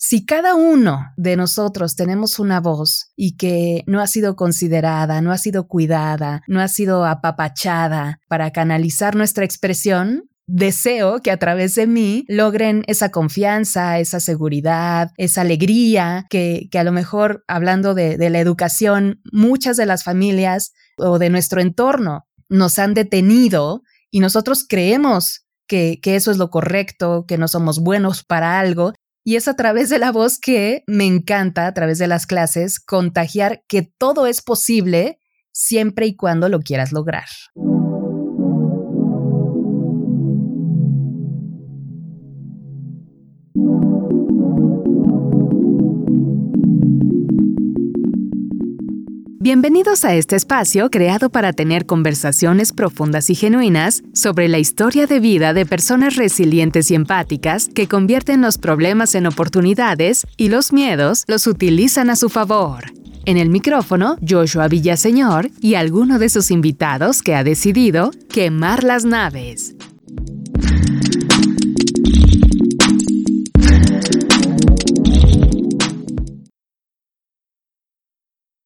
Si cada uno de nosotros tenemos una voz y que no ha sido considerada, no ha sido cuidada, no ha sido apapachada para canalizar nuestra expresión, deseo que a través de mí logren esa confianza, esa seguridad, esa alegría, que, a lo mejor hablando de, la educación, muchas de las familias o de nuestro entorno nos han detenido y nosotros creemos que, eso es lo correcto, que no somos buenos para algo. Y es a través de la voz que me encanta, a través de las clases, contagiar que todo es posible siempre y cuando lo quieras lograr. Bienvenidos a este espacio creado para tener conversaciones profundas y genuinas sobre la historia de vida de personas resilientes y empáticas que convierten los problemas en oportunidades y los miedos los utilizan a su favor. En el micrófono, Joshua Villaseñor y alguno de sus invitados que ha decidido quemar las naves.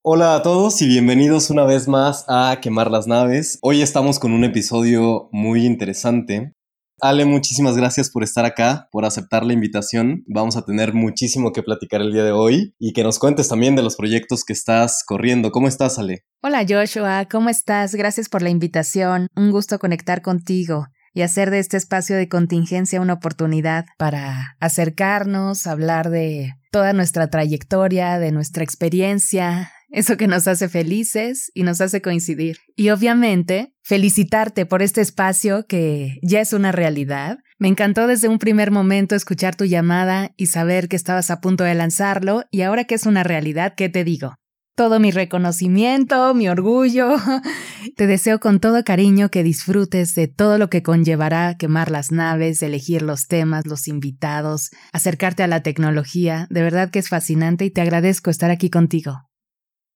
Hola a todos y bienvenidos una vez más a Quemar las Naves. Hoy estamos con un episodio muy interesante. Ale, muchísimas gracias por estar acá, por aceptar la invitación. Vamos a tener muchísimo que platicar el día de hoy y que nos cuentes también de los proyectos que estás corriendo. ¿Cómo estás, Ale? Hola Joshua, ¿cómo estás? Gracias por la invitación. Un gusto conectar contigo y hacer de este espacio de contingencia una oportunidad para acercarnos, hablar de toda nuestra trayectoria, de nuestra experiencia, eso que nos hace felices y nos hace coincidir. Y obviamente, felicitarte por este espacio que ya es una realidad. Me encantó desde un primer momento escuchar tu llamada y saber que estabas a punto de lanzarlo y ahora que es una realidad, ¿qué te digo? Todo mi reconocimiento, mi orgullo. Te deseo con todo cariño que disfrutes de todo lo que conllevará quemar las naves, elegir los temas, los invitados, acercarte a la tecnología. De verdad que es fascinante y te agradezco estar aquí contigo.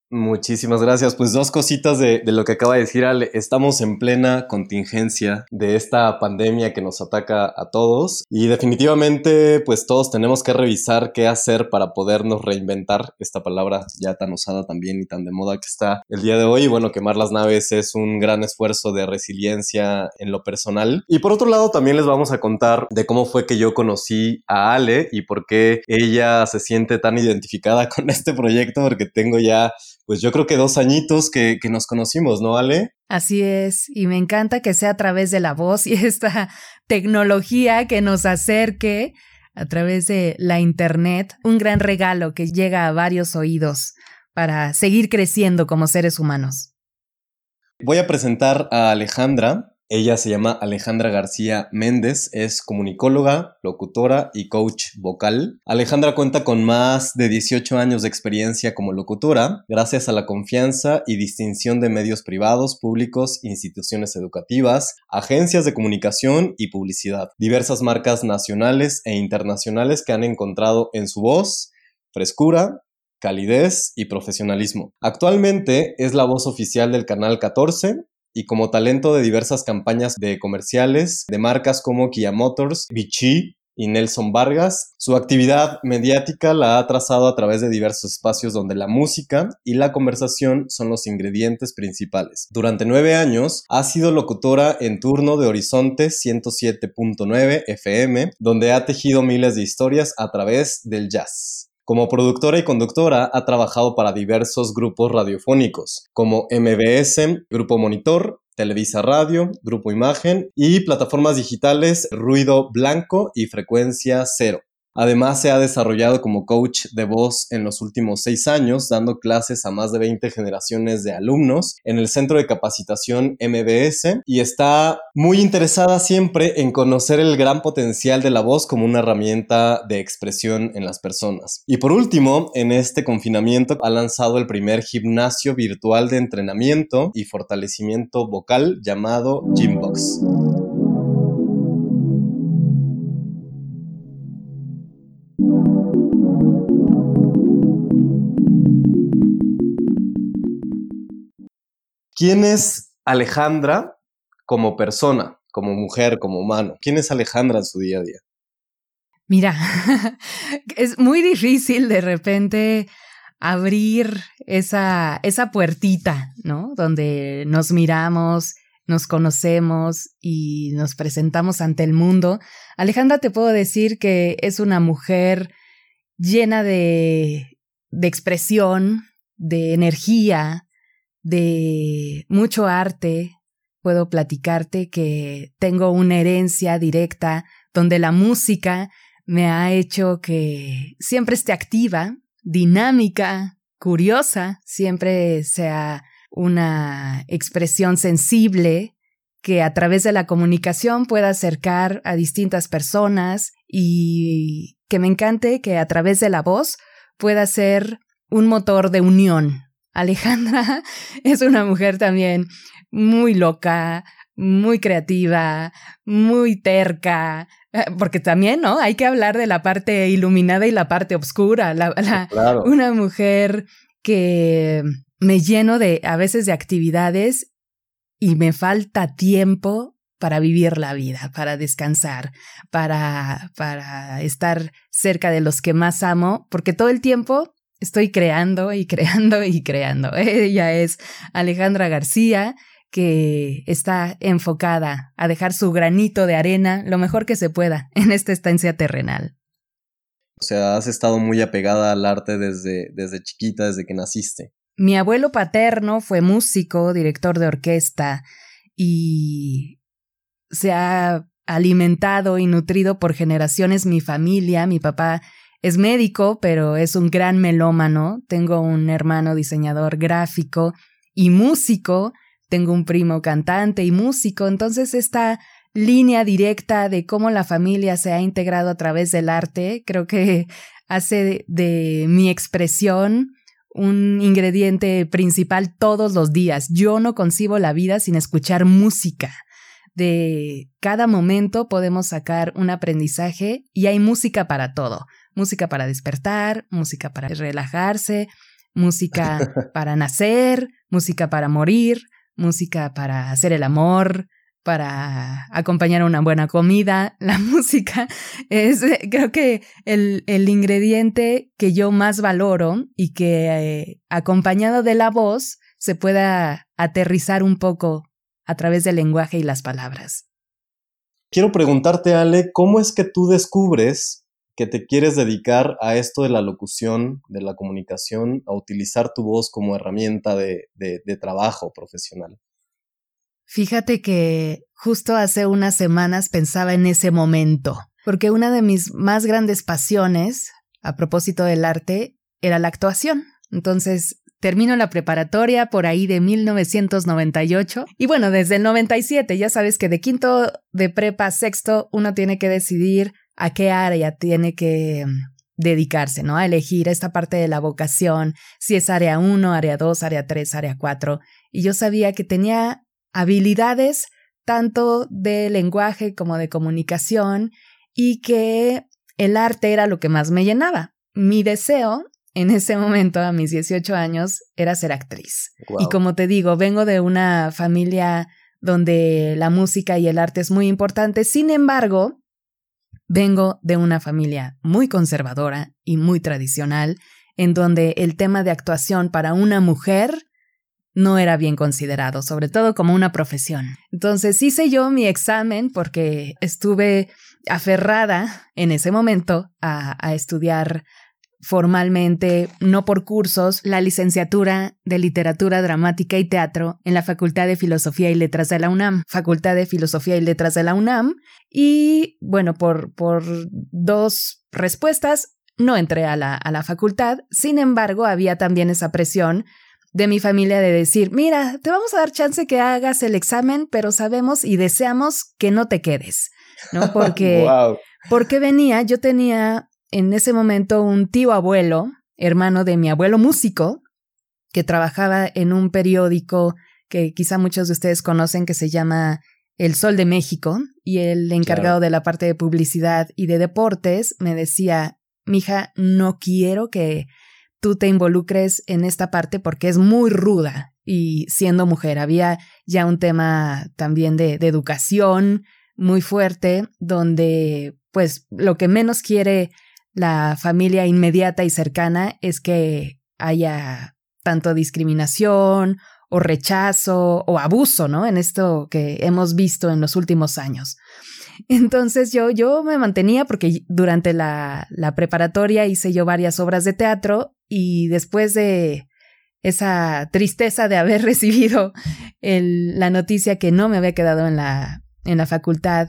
Muchísimas gracias. Pues dos cositas de, lo que acaba de decir Ale. Estamos en plena contingencia de esta pandemia que nos ataca a todos y definitivamente pues todos tenemos que revisar qué hacer para podernos reinventar. Esta palabra ya tan usada también y tan de moda que está el día de hoy. Y bueno, quemar las naves es un gran esfuerzo de resiliencia en lo personal. Y por otro lado también les vamos a contar de cómo fue que yo conocí a Ale y por qué ella se siente tan identificada con este proyecto porque tengo ya pues yo creo que dos añitos que, nos conocimos, ¿no, Ale? Así es, y me encanta que sea a través de la voz y esta tecnología que nos acerque a través de la Internet, un gran regalo que llega a varios oídos para seguir creciendo como seres humanos. Voy a presentar a Alejandra. Ella se llama Alejandra García Méndez, es comunicóloga, locutora y coach vocal. Alejandra cuenta con más de 18 años de experiencia como locutora, gracias a la confianza y distinción de medios privados, públicos, instituciones educativas, agencias de comunicación y publicidad, diversas marcas nacionales e internacionales que han encontrado en su voz frescura, calidez y profesionalismo. Actualmente es la voz oficial del Canal 14, y como talento de diversas campañas de comerciales de marcas como Kia Motors, Vichy y Nelson Vargas. Su actividad mediática la ha trazado a través de diversos espacios donde la música y la conversación son los ingredientes principales. Durante nueve años ha sido locutora en turno de Horizonte 107.9 FM, donde ha tejido miles de historias a través del jazz. Como productora y conductora ha trabajado para diversos grupos radiofónicos, como MBS, Grupo Monitor, Televisa Radio, Grupo Imagen y plataformas digitales Ruido Blanco y Frecuencia Cero. Además, se ha desarrollado como coach de voz en los últimos seis años, dando clases a más de 20 generaciones de alumnos en el Centro de Capacitación MBS y está muy interesada siempre en conocer el gran potencial de la voz como una herramienta de expresión en las personas. Y por último, en este confinamiento ha lanzado el primer gimnasio virtual de entrenamiento y fortalecimiento vocal llamado Gymbox. ¿Quién es Alejandra como persona, como mujer, como humano? ¿Quién es Alejandra en su día a día? Mira, es muy difícil de repente abrir esa, esa puertita, ¿no? Donde nos miramos, nos conocemos y nos presentamos ante el mundo. Alejandra, te puedo decir que es una mujer llena de, de expresión, de energía, de mucho arte. Puedo platicarte que tengo una herencia directa donde la música me ha hecho que siempre esté activa, dinámica, curiosa, siempre sea una expresión sensible que a través de la comunicación pueda acercar a distintas personas y que me encante que a través de la voz pueda ser un motor de unión. Alejandra es una mujer también muy loca, muy creativa, muy terca, eh, porque también, ¿no? Hay que hablar de la parte iluminada y la parte oscura. Una mujer que me lleno de, a veces, de actividades y me falta tiempo para vivir la vida, para descansar, para, para estar cerca de los que más amo, porque todo el tiempo estoy creando y creando y creando. Ella es Alejandra García, que está enfocada a dejar su granito de arena lo mejor que se pueda en esta estancia terrenal. O sea, has estado muy apegada al arte desde, desde chiquita, desde que naciste. Mi abuelo paterno fue músico, director de orquesta y se ha alimentado y nutrido por generaciones mi familia. Mi papá es médico, pero es un gran melómano. Tengo un hermano diseñador gráfico y músico. Tengo un primo cantante y músico. Entonces esta línea directa de cómo la familia se ha integrado a través del arte, creo que hace de mi expresión un ingrediente principal todos los días. Yo no concibo la vida sin escuchar música. De cada momento podemos sacar un aprendizaje y hay música para todo. Música para despertar, música para relajarse, música para nacer, música para morir, música para hacer el amor, para acompañar una buena comida. La música es, creo que, el, el ingrediente que yo más valoro y que eh, acompañado de la voz se pueda aterrizar un poco a través del lenguaje y las palabras. Quiero preguntarte, Ale, ¿cómo es que tú descubres que te quieres dedicar a esto de la locución, de la comunicación, a utilizar tu voz como herramienta de, de trabajo profesional? Fíjate que justo hace unas semanas pensaba en ese momento, porque una de mis más grandes pasiones, a propósito del arte, era la actuación. Entonces, termino la preparatoria por ahí de 1998 y bueno, desde el 97 ya sabes que de quinto de prepa sexto uno tiene que decidir a qué área tiene que mm, dedicarse, ¿no? A elegir esta parte de la vocación, si es área 1, área 2, área 3, área 4. Y yo sabía que tenía habilidades tanto de lenguaje como de comunicación y que el arte era lo que más me llenaba. Mi deseo en ese momento, a mis 18 años, era ser actriz. Y como te digo, vengo de una familia donde la música y el arte es muy importante. Sin embargo, vengo de una familia muy conservadora y muy tradicional, en donde el tema de actuación para una mujer no era bien considerado, sobre todo como una profesión. Entonces hice yo mi examen porque estuve aferrada en ese momento a, estudiar formalmente, no por cursos, la licenciatura de literatura dramática y teatro en la Facultad de Filosofía y Letras de la UNAM, Facultad de Filosofía y Letras de la UNAM, y bueno, por, por dos respuestas no entré a la, a la facultad, sin embargo, había también esa presión de mi familia de decir, mira, te vamos a dar chance que hagas el examen, pero sabemos y deseamos que no te quedes, ¿no? Porque, porque venía, yo tenía en ese momento un tío abuelo, hermano de mi abuelo músico, que trabajaba en un periódico que quizá muchos de ustedes conocen que se llama El Sol de México, y el encargado de la parte de publicidad y de deportes me decía, mija, no quiero que tú te involucres en esta parte porque es muy ruda y siendo mujer había ya un tema también de, educación muy fuerte donde pues lo que menos quiere la familia inmediata y cercana es que haya tanto discriminación o rechazo o abuso, ¿no? En esto que hemos visto en los últimos años. Entonces yo, yo me mantenía porque durante la, la preparatoria hice yo varias obras de teatro y después de esa tristeza de haber recibido la noticia que no me había quedado en la, en la facultad,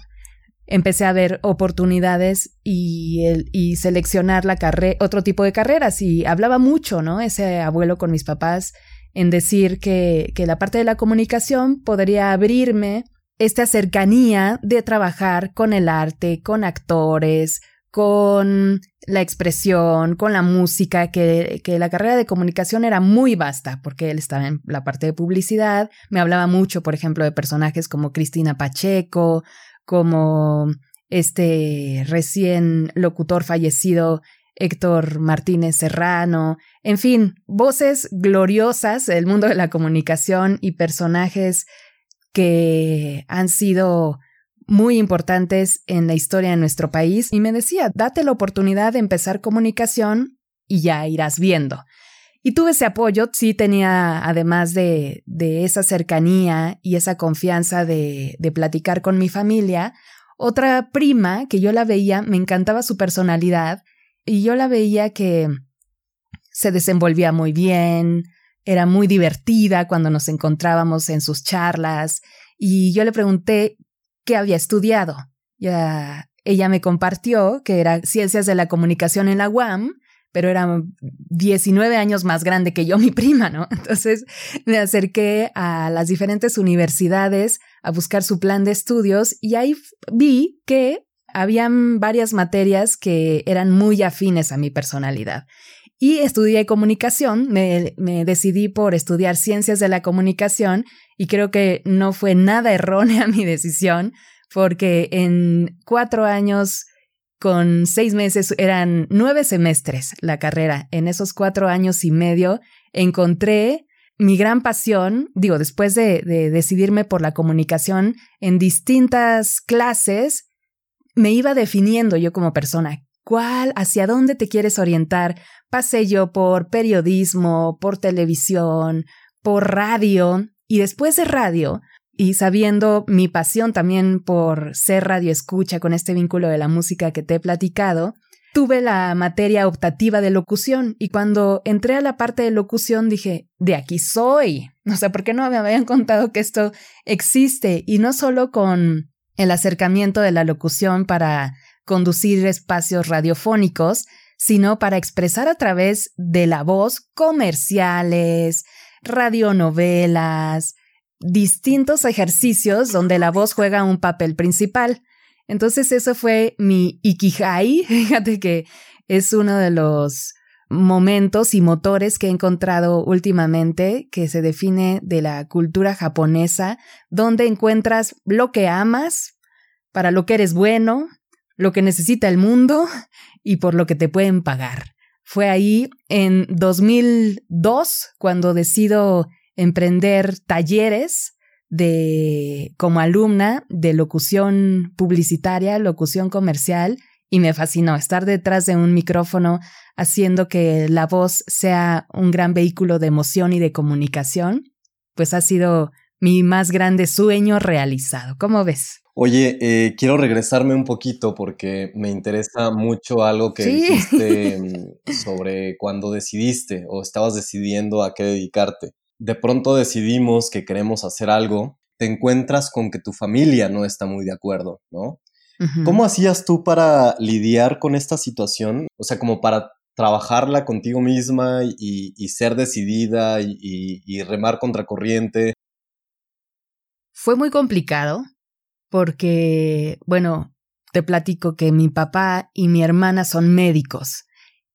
empecé a ver oportunidades y, el, y seleccionar la carrera, otro tipo de carreras. Y hablaba mucho, ¿no? Ese abuelo con mis papás en decir que, que la parte de la comunicación podría abrirme esta cercanía de trabajar con el arte, con actores, con la expresión, con la música, que, que, la carrera de comunicación era muy vasta, porque él estaba en la parte de publicidad, me hablaba mucho, por ejemplo, de personajes como Cristina Pacheco, como este recién locutor fallecido Héctor Martínez Serrano, en fin, voces gloriosas del mundo de la comunicación y personajes que han sido muy importantes en la historia de nuestro país y me decía, date la oportunidad de empezar comunicación y ya irás viendo. Y tuve ese apoyo, sí tenía, además de, esa cercanía y esa confianza de, de platicar con mi familia, otra prima que yo la veía, me encantaba su personalidad y yo la veía que se desenvolvía muy bien, era muy divertida cuando nos encontrábamos en sus charlas y yo le pregunté qué había estudiado. Ya, ella me compartió que era ciencias de la comunicación en la UAM, pero era 19 años más grande que yo, mi prima, ¿no? Entonces me acerqué a las diferentes universidades a buscar su plan de estudios y ahí vi que habían varias materias que eran muy afines a mi personalidad. Y estudié comunicación, me, me, decidí por estudiar ciencias de la comunicación y creo que no fue nada errónea mi decisión porque en cuatro años con seis meses eran nueve semestres la carrera. En esos cuatro años y medio encontré mi gran pasión, digo, después de, de decidirme por la comunicación en distintas clases, me iba definiendo yo como persona. ¿Cuál, hacia dónde te quieres orientar? Pasé yo por periodismo, por televisión, por radio, y después de radio, y sabiendo mi pasión también por ser radio escucha con este vínculo de la música que te he platicado, tuve la materia optativa de locución y cuando entré a la parte de locución dije, de aquí soy. O sea, ¿por qué no me habían contado que esto existe? Y no solo con el acercamiento de la locución para conducir espacios radiofónicos, sino para expresar a través de la voz comerciales, radionovelas, distintos ejercicios donde la voz juega un papel principal. Entonces eso fue mi Ikihai, fíjate que es uno de los momentos y motores que he encontrado últimamente que se define de la cultura japonesa, donde encuentras lo que amas, para lo que eres bueno, lo que necesita el mundo y por lo que te pueden pagar. Fue ahí en 2002 cuando decido emprender talleres de como alumna de locución publicitaria, locución comercial y me fascinó estar detrás de un micrófono haciendo que la voz sea un gran vehículo de emoción y de comunicación, pues ha sido mi más grande sueño realizado. ¿Cómo ves? Oye, eh, quiero regresarme un poquito porque me interesa mucho algo que dijiste mm, sobre cuando decidiste o estabas decidiendo a qué dedicarte. De pronto decidimos que queremos hacer algo, te encuentras con que tu familia no está muy de acuerdo, ¿no? ¿Cómo hacías tú para lidiar con esta situación? O sea, como para trabajarla contigo misma y, ser decidida y, y remar contracorriente. Fue muy complicado porque, bueno, te platico que mi papá y mi hermana son médicos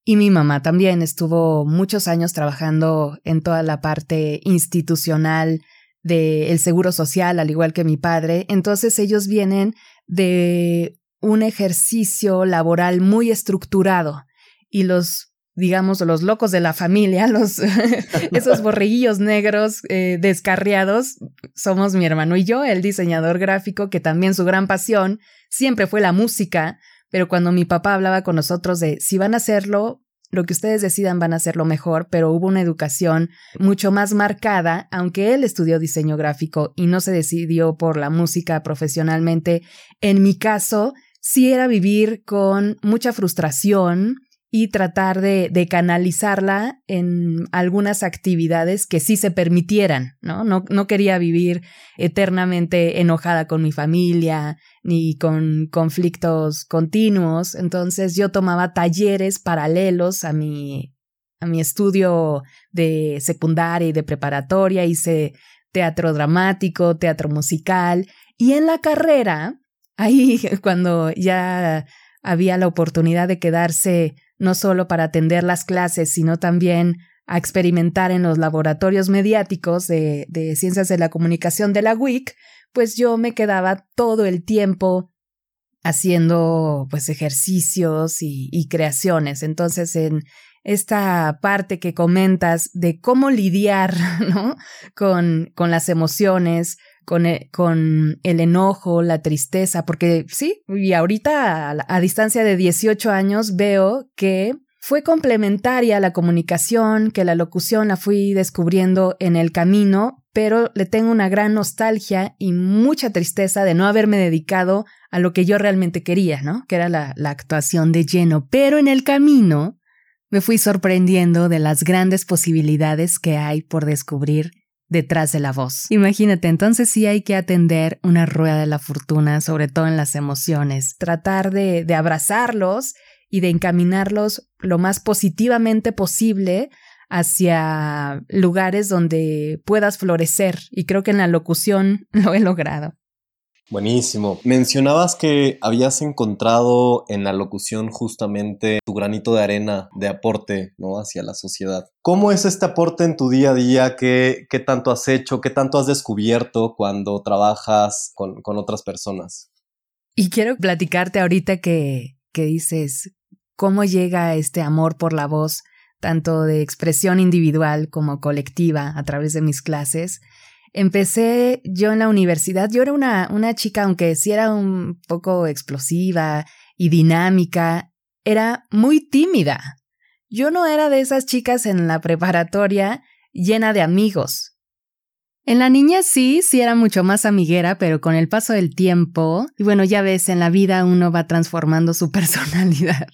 y mi mamá también estuvo muchos años trabajando en toda la parte institucional del seguro social, al igual que mi padre. Entonces ellos vienen de un ejercicio laboral muy estructurado y los digamos, los locos de la familia, los, esos borreguillos negros eh, descarriados, somos mi hermano y yo, el diseñador gráfico, que también su gran pasión siempre fue la música, pero cuando mi papá hablaba con nosotros de si van a hacerlo, lo que ustedes decidan van a hacerlo mejor, pero hubo una educación mucho más marcada, aunque él estudió diseño gráfico y no se decidió por la música profesionalmente. En mi caso, sí era vivir con mucha frustración, y tratar de, canalizarla en algunas actividades que sí se permitieran, ¿no? ¿no? No quería vivir eternamente enojada con mi familia ni con conflictos continuos, entonces yo tomaba talleres paralelos a mi, a mi estudio de secundaria y de preparatoria, hice teatro dramático, teatro musical y en la carrera, ahí cuando ya había la oportunidad de quedarse no solo para atender las clases, sino también a experimentar en los laboratorios mediáticos de, ciencias de la comunicación de la WIC, pues yo me quedaba todo el tiempo haciendo pues ejercicios y, y creaciones. Entonces, en esta parte que comentas de cómo lidiar ¿no? con, con las emociones, con el, con el enojo, la tristeza, porque sí, y ahorita a, distancia de 18 años veo que fue complementaria la comunicación, que la locución la fui descubriendo en el camino, pero le tengo una gran nostalgia y mucha tristeza de no haberme dedicado a lo que yo realmente quería, ¿no? Que era la actuación de lleno. Pero en el camino me fui sorprendiendo de las grandes posibilidades que hay por descubrir detrás de la voz. Imagínate, entonces sí hay que atender una rueda de la fortuna, sobre todo en las emociones, tratar de, de abrazarlos y de encaminarlos lo más positivamente posible hacia lugares donde puedas florecer. Y creo que en la locución lo he logrado. Buenísimo. Mencionabas que habías encontrado en la locución justamente tu granito de arena de aporte ¿no? hacia la sociedad. ¿Cómo es este aporte en tu día a día? ¿Qué, qué tanto has hecho? ¿Qué tanto has descubierto cuando trabajas con, con otras personas? Y quiero platicarte ahorita que, que dices cómo llega este amor por la voz, tanto de expresión individual como colectiva a través de mis clases empecé yo en la universidad, yo era una, una chica, aunque sí era un poco explosiva y dinámica, era muy tímida. Yo no era de esas chicas en la preparatoria llena de amigos. En la niña sí, sí era mucho más amiguera, pero con el paso del tiempo, y bueno, ya ves, en la vida uno va transformando su personalidad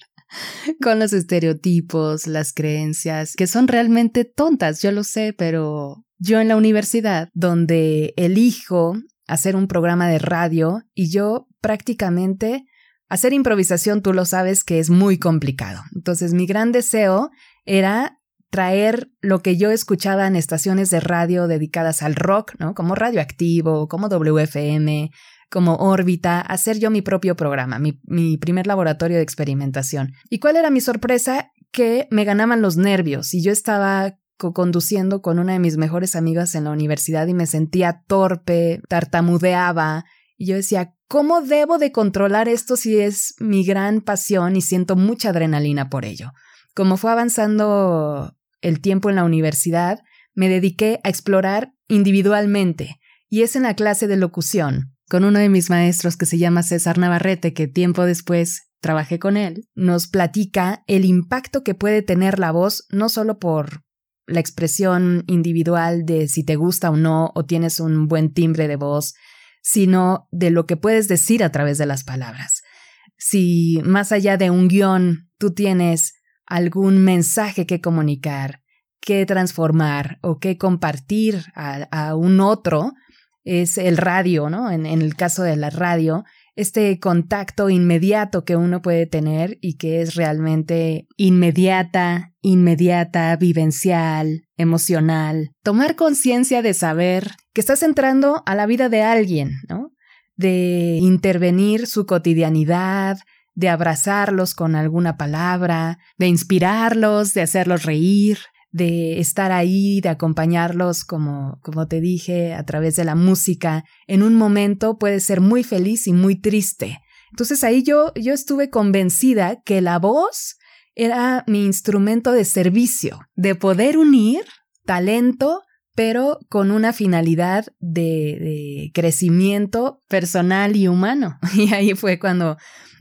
con los estereotipos, las creencias, que son realmente tontas, yo lo sé, pero yo en la universidad, donde elijo hacer un programa de radio y yo prácticamente hacer improvisación, tú lo sabes que es muy complicado. Entonces mi gran deseo era traer lo que yo escuchaba en estaciones de radio dedicadas al rock, ¿no? Como Radioactivo, como WFM, como órbita, hacer yo mi propio programa, mi, mi, primer laboratorio de experimentación. ¿Y cuál era mi sorpresa? Que me ganaban los nervios y yo estaba conduciendo con una de mis mejores amigas en la universidad y me sentía torpe, tartamudeaba, y yo decía, ¿cómo debo de controlar esto si es mi gran pasión y siento mucha adrenalina por ello? Como fue avanzando el tiempo en la universidad, me dediqué a explorar individualmente, y es en la clase de locución, con uno de mis maestros que se llama César Navarrete, que tiempo después trabajé con él, nos platica el impacto que puede tener la voz no solo por la expresión individual de si te gusta o no, o tienes un buen timbre de voz, sino de lo que puedes decir a través de las palabras. Si más allá de un guion tú tienes algún mensaje que comunicar, que transformar o que compartir a, un otro, es el radio, ¿no? en, el caso de la radio, este contacto inmediato que uno puede tener y que es realmente inmediata, inmediata, vivencial, emocional. Tomar conciencia de saber que estás entrando a la vida de alguien, ¿no? De intervenir su cotidianidad, de abrazarlos con alguna palabra, de inspirarlos, de hacerlos reír, de estar ahí, de acompañarlos, como, como te dije, a través de la música, en un momento puede ser muy feliz y muy triste. Entonces ahí yo, yo estuve convencida que la voz era mi instrumento de servicio, de poder unir talento, pero con una finalidad de, de crecimiento personal y humano. Y ahí fue cuando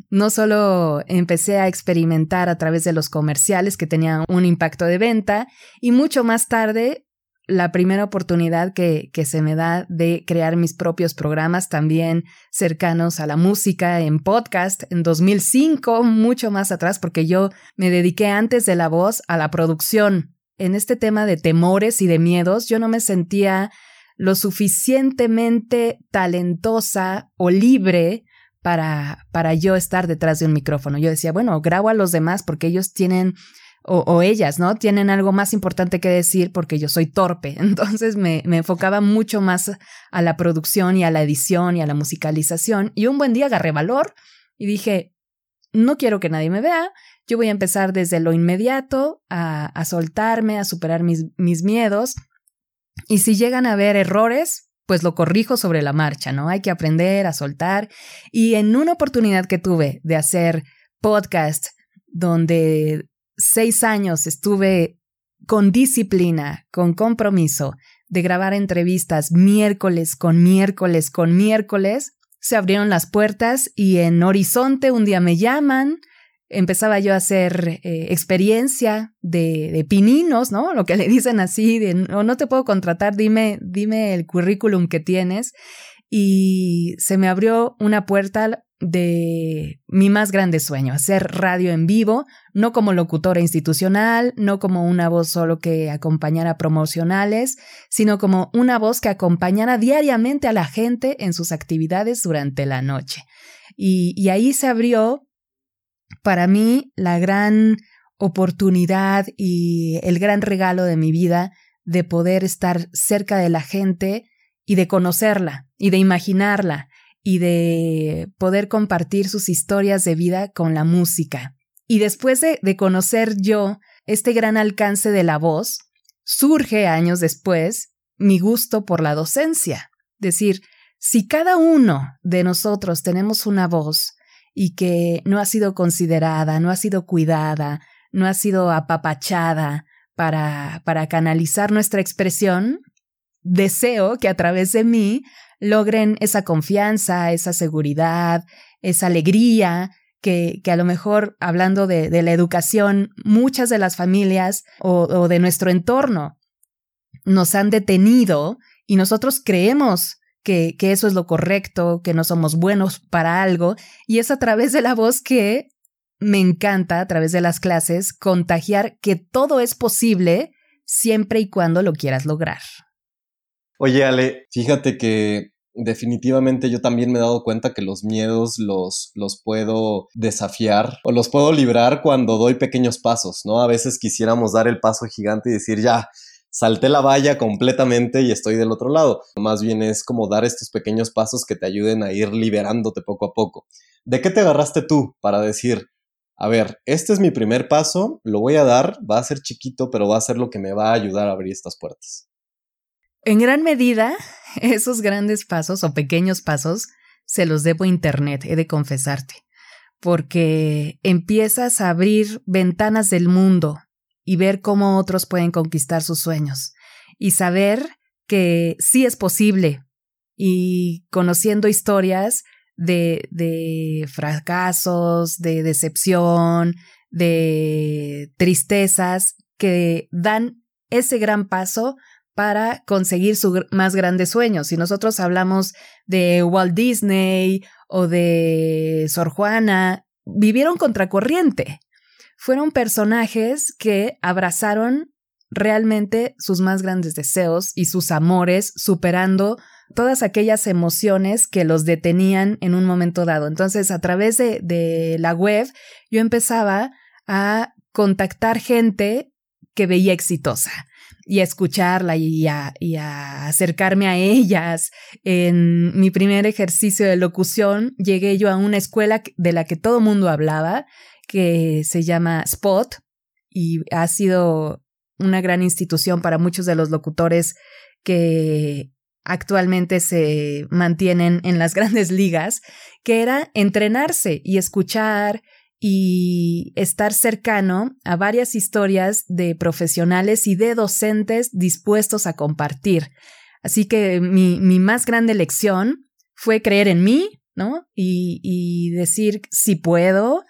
no solo empecé a experimentar a través de los comerciales que tenían un impacto de venta, y mucho más tarde la primera oportunidad que, que, se me da de crear mis propios programas también cercanos a la música en podcast en 2005, mucho más atrás, porque yo me dediqué antes de la voz a la producción. En este tema de temores y de miedos, yo no me sentía lo suficientemente talentosa o libre para, para yo estar detrás de un micrófono. Yo decía, bueno, grabo a los demás porque ellos tienen o, ellas, ¿no? Tienen algo más importante que decir porque yo soy torpe. Entonces me, me, enfocaba mucho más a la producción y a la edición y a la musicalización. Y un buen día agarré valor y dije, no quiero que nadie me vea. Yo voy a empezar desde lo inmediato a, a soltarme, a superar mis, mis miedos. Y si llegan a haber errores, pues lo corrijo sobre la marcha, ¿no? Hay que aprender a soltar. Y en una oportunidad que tuve de hacer podcast donde seis años estuve con disciplina, con compromiso, de grabar entrevistas miércoles con miércoles con miércoles, se abrieron las puertas y en Horizonte un día me llaman, empezaba yo a hacer eh, experiencia de, de, pininos, ¿no? Lo que le dicen así, de no, te puedo contratar, dime, dime el currículum que tienes. Y se me abrió una puerta de mi más grande sueño, hacer radio en vivo, no como locutora institucional, no como una voz solo que acompañara promocionales, sino como una voz que acompañara diariamente a la gente en sus actividades durante la noche. Y, y ahí se abrió para mí la gran oportunidad y el gran regalo de mi vida de poder estar cerca de la gente y de conocerla y de imaginarla y de poder compartir sus historias de vida con la música. Y después de, conocer yo este gran alcance de la voz, surge años después mi gusto por la docencia. Decir, si cada uno de nosotros tenemos una voz y que no ha sido considerada, no ha sido cuidada, no ha sido apapachada para, para canalizar nuestra expresión, deseo que a través de mí logren esa confianza, esa seguridad, esa alegría, que, que a lo mejor hablando de, la educación, muchas de las familias o de nuestro entorno nos han detenido y nosotros creemos que, que, eso es lo correcto, que no somos buenos para algo, y es a través de la voz que me encanta, a través de las clases, contagiar que todo es posible siempre y cuando lo quieras lograr. Oye, Ale, fíjate que definitivamente yo también me he dado cuenta que los miedos los, los puedo desafiar o los puedo librar cuando doy pequeños pasos, ¿no? A veces quisiéramos dar el paso gigante y decir, ya, salté la valla completamente y estoy del otro lado. Más bien es como dar estos pequeños pasos que te ayuden a ir liberándote poco a poco. ¿De qué te agarraste tú para decir, a ver, este es mi primer paso, lo voy a dar, va a ser chiquito, pero va a ser lo que me va a ayudar a abrir estas puertas? En gran medida, esos grandes pasos o pequeños pasos se los debo a Internet, he de confesarte, porque empiezas a abrir ventanas del mundo y ver cómo otros pueden conquistar sus sueños y saber que sí es posible y conociendo historias de, de fracasos, de decepción, de tristezas que dan ese gran paso para conseguir sus más grandes sueños. Si nosotros hablamos de Walt Disney o de Sor Juana, vivieron contracorriente. Fueron personajes que abrazaron realmente sus más grandes deseos y sus amores, superando todas aquellas emociones que los detenían en un momento dado. Entonces, a través de, de la web, yo empezaba a contactar gente que veía exitosa y a escucharla y a, y a, acercarme a ellas. En mi primer ejercicio de locución llegué yo a una escuela de la que todo mundo hablaba, que se llama Spot, y ha sido una gran institución para muchos de los locutores que actualmente se mantienen en las grandes ligas, que era entrenarse y escuchar y estar cercano a varias historias de profesionales y de docentes dispuestos a compartir. Así que mi, mi más grande lección fue creer en mí, ¿no? Y, decir, si puedo,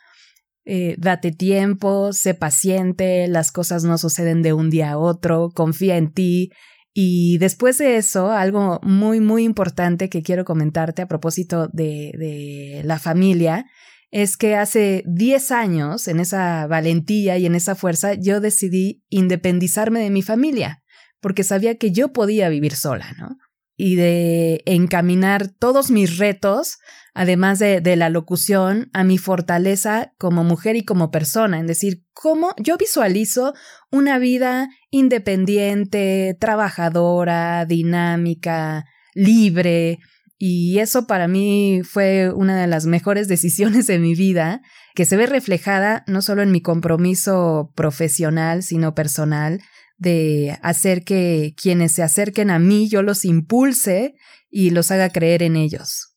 eh, date tiempo, sé paciente, las cosas no suceden de un día a otro, confía en ti. Y después de eso, algo muy, muy importante que quiero comentarte a propósito de, de la familia, es que hace 10 años, en esa valentía y en esa fuerza, yo decidí independizarme de mi familia, porque sabía que yo podía vivir sola, ¿no? Y de encaminar todos mis retos, además de, de la locución, a mi fortaleza como mujer y como persona, en decir, cómo yo visualizo una vida independiente, trabajadora, dinámica, libre, y eso para mí fue una de las mejores decisiones de mi vida, que se ve reflejada no solo en mi compromiso profesional, sino personal, de hacer que quienes se acerquen a mí yo los impulse y los haga creer en ellos.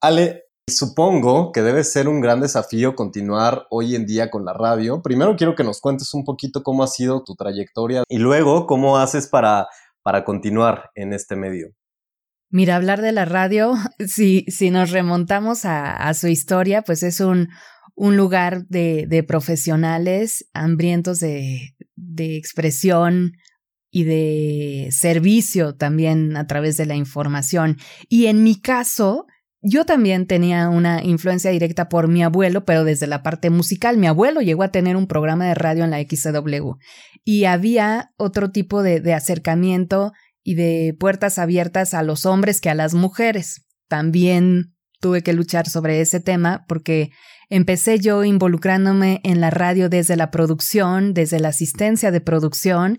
Ale, supongo que debe ser un gran desafío continuar hoy en día con la radio. Primero quiero que nos cuentes un poquito cómo ha sido tu trayectoria y luego cómo haces para para continuar en este medio? Mira, hablar de la radio, si, si nos remontamos a, su historia, pues es un, un lugar de, de profesionales hambrientos de, de expresión y de servicio también a través de la información. Y en mi caso, yo también tenía una influencia directa por mi abuelo, pero desde la parte musical. Mi abuelo llegó a tener un programa de radio en la XW y había otro tipo de, acercamiento y de puertas abiertas a los hombres que a las mujeres. También tuve que luchar sobre ese tema porque empecé yo involucrándome en la radio desde la producción, desde la asistencia de producción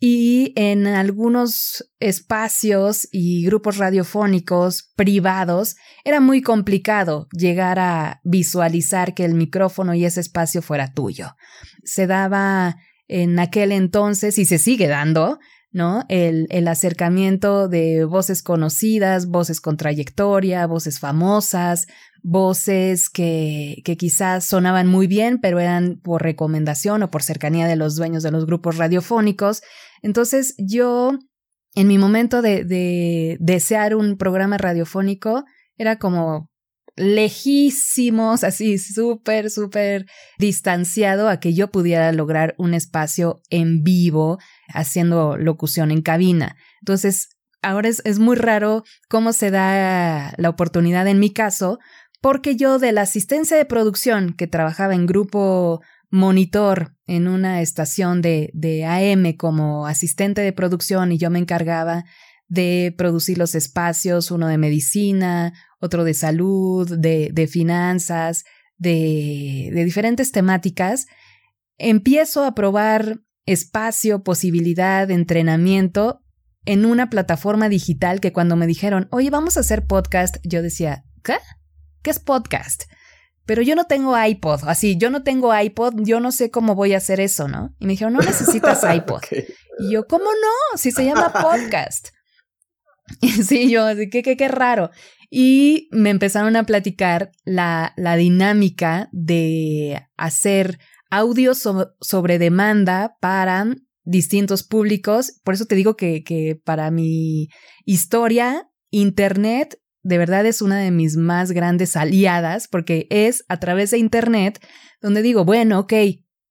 y en algunos espacios y grupos radiofónicos privados era muy complicado llegar a visualizar que el micrófono y ese espacio fuera tuyo. Se daba en aquel entonces y se sigue dando ¿no? El, el, acercamiento de voces conocidas, voces con trayectoria, voces famosas, voces que, que quizás sonaban muy bien, pero eran por recomendación o por cercanía de los dueños de los grupos radiofónicos. Entonces yo, en mi momento de, de desear un programa radiofónico, era como lejísimos, así súper, súper distanciado a que yo pudiera lograr un espacio en vivo haciendo locución en cabina. Entonces, ahora es, es muy raro cómo se da la oportunidad en mi caso, porque yo de la asistencia de producción que trabajaba en grupo monitor en una estación de, de AM como asistente de producción y yo me encargaba de producir los espacios, uno de medicina, otro de salud, de, de finanzas, de, de diferentes temáticas, empiezo a probar espacio, posibilidad, entrenamiento en una plataforma digital que cuando me dijeron, oye, vamos a hacer podcast, yo decía, ¿qué? ¿Qué es podcast? Pero yo no tengo iPod, así, yo no tengo iPod, yo no sé cómo voy a hacer eso, ¿no? Y me dijeron, no necesitas iPod. Y yo, ¿cómo no? Si se llama podcast. sí, yo, así que qué raro. Y me empezaron a platicar la, la dinámica de hacer audios sobre demanda para distintos públicos. Por eso te digo que, que para mi historia, Internet de verdad es una de mis más grandes aliadas, porque es a través de Internet donde digo, bueno, ok,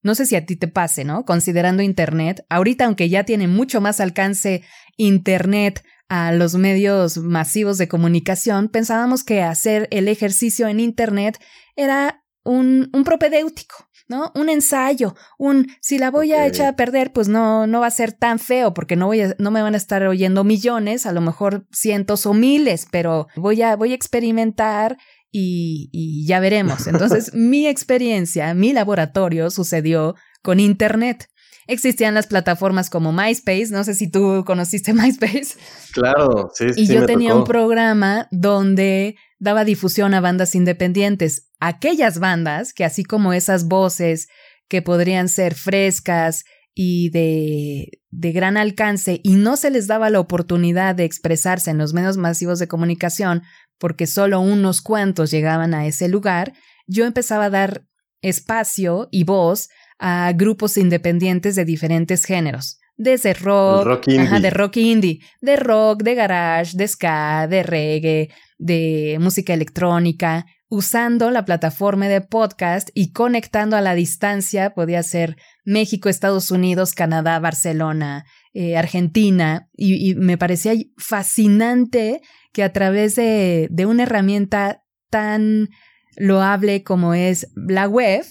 no sé si a ti te pase, ¿no? Considerando Internet, ahorita aunque ya tiene mucho más alcance Internet a los medios masivos de comunicación, pensábamos que hacer el ejercicio en Internet era un, un propedéutico, ¿no? Un ensayo, un si la voy a echar a perder, pues no, no va a ser tan feo, porque no voy a, no me van a estar oyendo millones, a lo mejor cientos o miles, pero voy a, voy a experimentar y, y ya veremos. Entonces, mi experiencia, mi laboratorio sucedió con Internet. Existían las plataformas como MySpace, no sé si tú conociste MySpace. Claro, sí, sí. Y yo tenía un programa donde daba difusión a bandas independientes, aquellas bandas que así como esas voces que podrían ser frescas y de, de gran alcance y no se les daba la oportunidad de expresarse en los medios masivos de comunicación porque solo unos cuantos llegaban a ese lugar, yo empezaba a dar espacio y voz a grupos independientes de diferentes géneros. desde rock, de rock indie, de rock, de garage, de ska, de reggae, de música electrónica, usando la plataforma de podcast y conectando a la distancia, podía ser México, Estados Unidos, Canadá, Barcelona, eh, Argentina, y, me parecía fascinante que a través de, de una herramienta tan loable como es la web,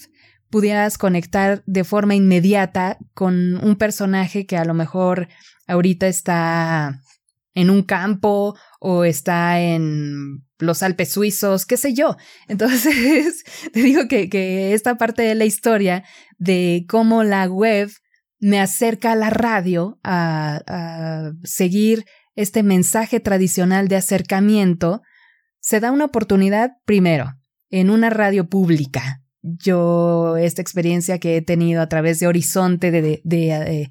pudieras conectar de forma inmediata con un personaje que a lo mejor ahorita está en un campo o está en los Alpes suizos, qué sé yo. Entonces, te digo que, esta parte de la historia de cómo la web me acerca a la radio a, a seguir este mensaje tradicional de acercamiento, se da una oportunidad primero en una radio pública. Yo, esta experiencia que he tenido a través de Horizonte, de, de, eh,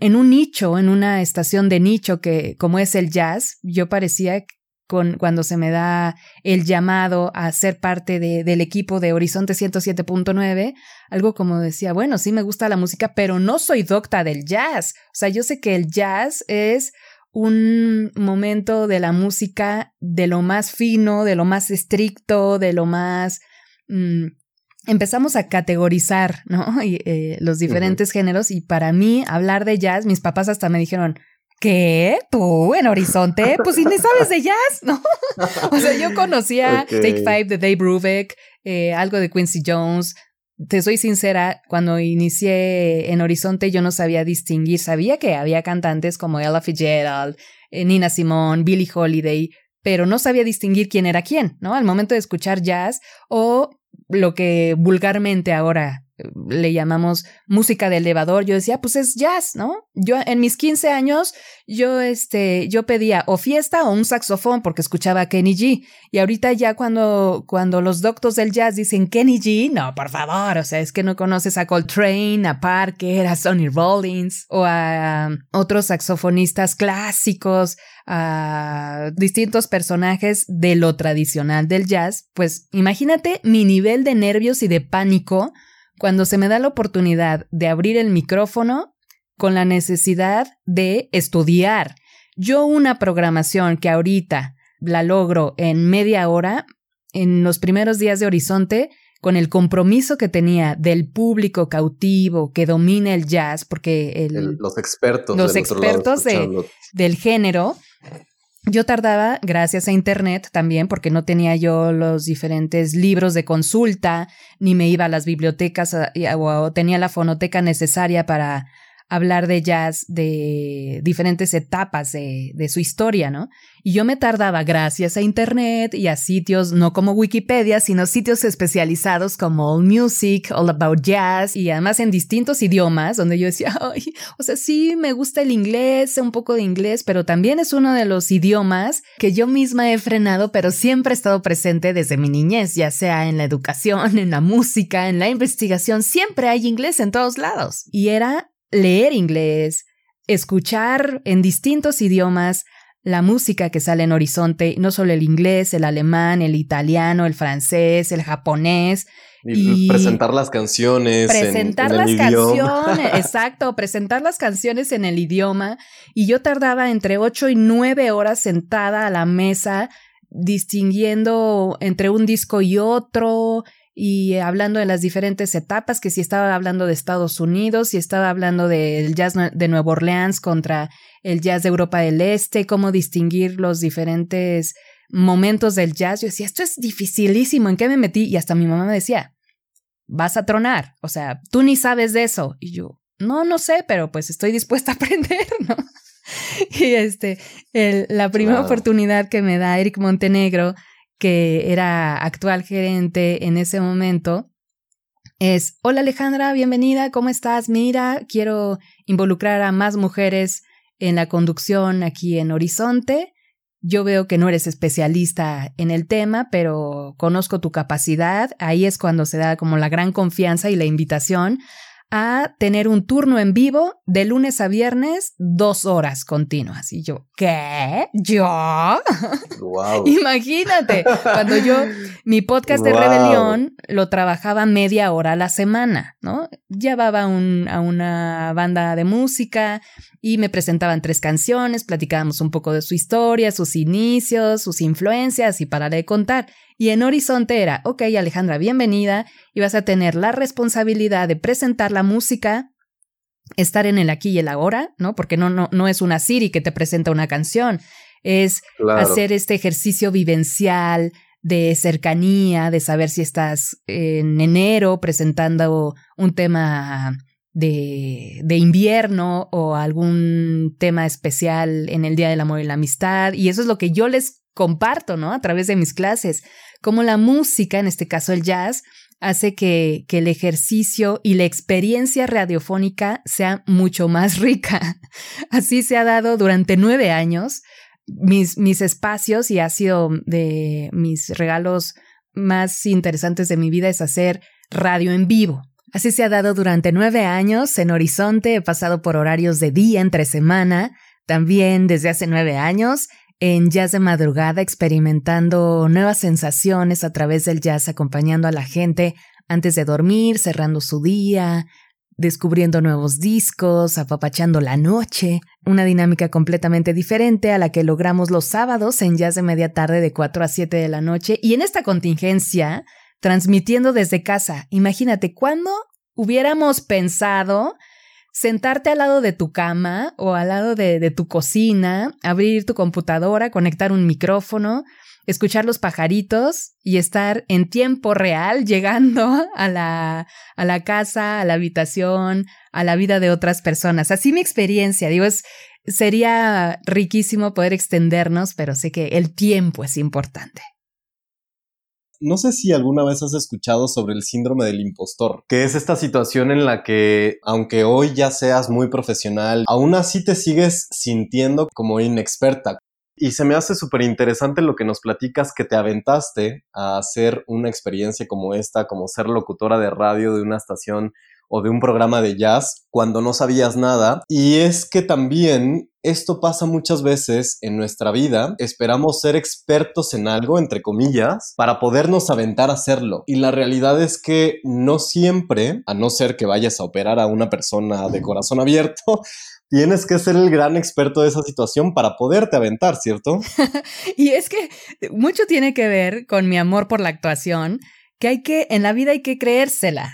en un nicho, en una estación de nicho que, como es el jazz, yo parecía con, cuando se me da el llamado a ser parte de, del equipo de Horizonte 107.9, algo como decía, bueno, sí me gusta la música, pero no soy docta del jazz. O sea, yo sé que el jazz es un momento de la música de lo más fino, de lo más estricto, de lo más... Mm, empezamos a categorizar, ¿no? Y, eh, los diferentes géneros y para mí hablar de jazz, mis papás hasta me dijeron, ¿qué? ¿Tú en Horizonte? Pues si ni sabes de jazz, ¿no? o sea, yo conocía Take Five de Dave Brubeck, eh, algo de Quincy Jones, te soy sincera, cuando inicié en Horizonte yo no sabía distinguir, sabía que había cantantes como Ella Fitzgerald, eh, Nina Simone, Billie Holiday, pero no sabía distinguir quién era quién, ¿no? Al momento de escuchar jazz o lo que vulgarmente ahora le llamamos música de elevador, yo decía, pues es jazz, ¿no? Yo en mis 15 años, yo, este, yo pedía o fiesta o un saxofón porque escuchaba a Kenny G. Y ahorita ya cuando, cuando los doctos del jazz dicen Kenny G, no, por favor, o sea, es que no conoces a Coltrane, a Parker, a Sonny Rollins o a um, otros saxofonistas clásicos, a distintos personajes de lo tradicional del jazz, pues imagínate mi nivel de nervios y de pánico cuando se me da la oportunidad de abrir el micrófono con la necesidad de estudiar. Yo una programación que ahorita la logro en media hora, en los primeros días de Horizonte, con el compromiso que tenía del público cautivo que domina el jazz, porque los expertos, los expertos del género, yo tardaba, gracias a Internet también, porque no tenía yo los diferentes libros de consulta, ni me iba a las bibliotecas o tenía la fonoteca necesaria para hablar de jazz de diferentes etapas de, de, su historia, ¿no? Y yo me tardaba gracias a Internet y a sitios no como Wikipedia, sino sitios especializados como All Music, All About Jazz y además en distintos idiomas, donde yo decía, Ay, o sea, sí me gusta el inglés, un poco de inglés, pero también es uno de los idiomas que yo misma he frenado, pero siempre he estado presente desde mi niñez, ya sea en la educación, en la música, en la investigación, siempre hay inglés en todos lados. Y era leer inglés, escuchar en distintos idiomas la música que sale en Horizonte, no solo el inglés, el alemán, el italiano, el francés, el japonés. Y, presentar las canciones. Presentar en, las canciones, exacto, presentar las canciones en el idioma. Y yo tardaba entre ocho y nueve horas sentada a la mesa distinguiendo entre un disco y otro, y hablando de las diferentes etapas, que si estaba hablando de Estados Unidos, si estaba hablando del jazz de Nueva Orleans contra el jazz de Europa del Este, cómo distinguir los diferentes momentos del jazz. Yo decía, esto es dificilísimo, ¿en qué me metí? Y hasta mi mamá me decía, vas a tronar, o sea, tú ni sabes de eso. Y yo, no, no sé, pero pues estoy dispuesta a aprender, ¿no? y este, la primera oportunidad que me da Eric Montenegro que era actual gerente en ese momento, es, hola Alejandra, bienvenida, ¿cómo estás? Mira, quiero involucrar a más mujeres en la conducción aquí en Horizonte. Yo veo que no eres especialista en el tema, pero conozco tu capacidad. Ahí es cuando se da como la gran confianza y la invitación a tener un turno en vivo de lunes a viernes, dos horas continuas. Y yo, ¿qué? ¿Yo? Wow. Imagínate, cuando yo, mi podcast de Wow. rebelión lo trabajaba media hora a la semana, ¿no? Llevaba un- a una banda de música y me presentaban tres canciones, platicábamos un poco de su historia, sus inicios, sus influencias y para de contar. Y en Horizonte era, ok, Alejandra, bienvenida, y vas a tener la responsabilidad de presentar la música, estar en el aquí y el ahora, ¿no? Porque no, no, no es una Siri que te presenta una canción, es Claro. hacer este ejercicio vivencial de cercanía, de saber si estás en enero presentando un tema de, de invierno o algún tema especial en el Día del Amor y la Amistad. Y eso es lo que yo les comparto, ¿no? A través de mis clases. Como la música, en este caso el jazz, hace que, que el ejercicio y la experiencia radiofónica sea mucho más rica. Así se ha dado durante nueve años mis, mis espacios y ha sido de mis regalos más interesantes de mi vida es hacer radio en vivo. Así se ha dado durante nueve años en Horizonte, he pasado por horarios de día entre semana, también desde hace nueve años en jazz de madrugada experimentando nuevas sensaciones a través del jazz acompañando a la gente antes de dormir, cerrando su día, descubriendo nuevos discos, apapachando la noche, una dinámica completamente diferente a la que logramos los sábados en jazz de media tarde de 4 a 7 de la noche y en esta contingencia transmitiendo desde casa. Imagínate, ¿cuándo hubiéramos pensado sentarte al lado de tu cama o al lado de, tu cocina, abrir tu computadora, conectar un micrófono, escuchar los pajaritos y estar en tiempo real llegando a la, a la casa, a la habitación, a la vida de otras personas. Así mi experiencia, digo, es, sería riquísimo poder extendernos, pero sé que el tiempo es importante. No sé si alguna vez has escuchado sobre el síndrome del impostor, que es esta situación en la que, aunque hoy ya seas muy profesional, aún así te sigues sintiendo como inexperta. Y se me hace súper interesante lo que nos platicas que te aventaste a hacer una experiencia como esta, como ser locutora de radio de una estación o de un programa de jazz cuando no sabías nada. Y es que también esto pasa muchas veces en nuestra vida. Esperamos ser expertos en algo, entre comillas, para podernos aventar a hacerlo. Y la realidad es que no siempre, a no ser que vayas a operar a una persona de corazón abierto, tienes que ser el gran experto de esa situación para poderte aventar, ¿cierto? Y es que mucho tiene que ver con mi amor por la actuación, que hay que, en la vida hay que creérsela.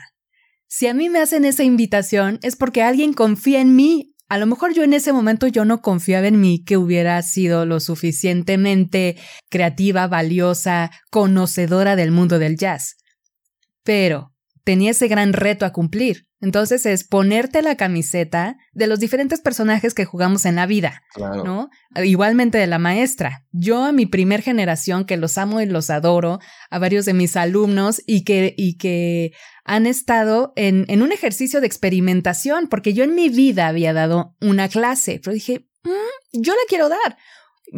Si a mí me hacen esa invitación es porque alguien confía en mí. A lo mejor yo en ese momento yo no confiaba en mí que hubiera sido lo suficientemente creativa, valiosa, conocedora del mundo del jazz. Pero tenía ese gran reto a cumplir. Entonces es ponerte la camiseta de los diferentes personajes que jugamos en la vida. Claro. ¿no? Igualmente de la maestra. Yo a mi primer generación, que los amo y los adoro, a varios de mis alumnos y que, y que han estado en, en un ejercicio de experimentación, porque yo en mi vida había dado una clase, pero dije, "Mm, yo la quiero dar.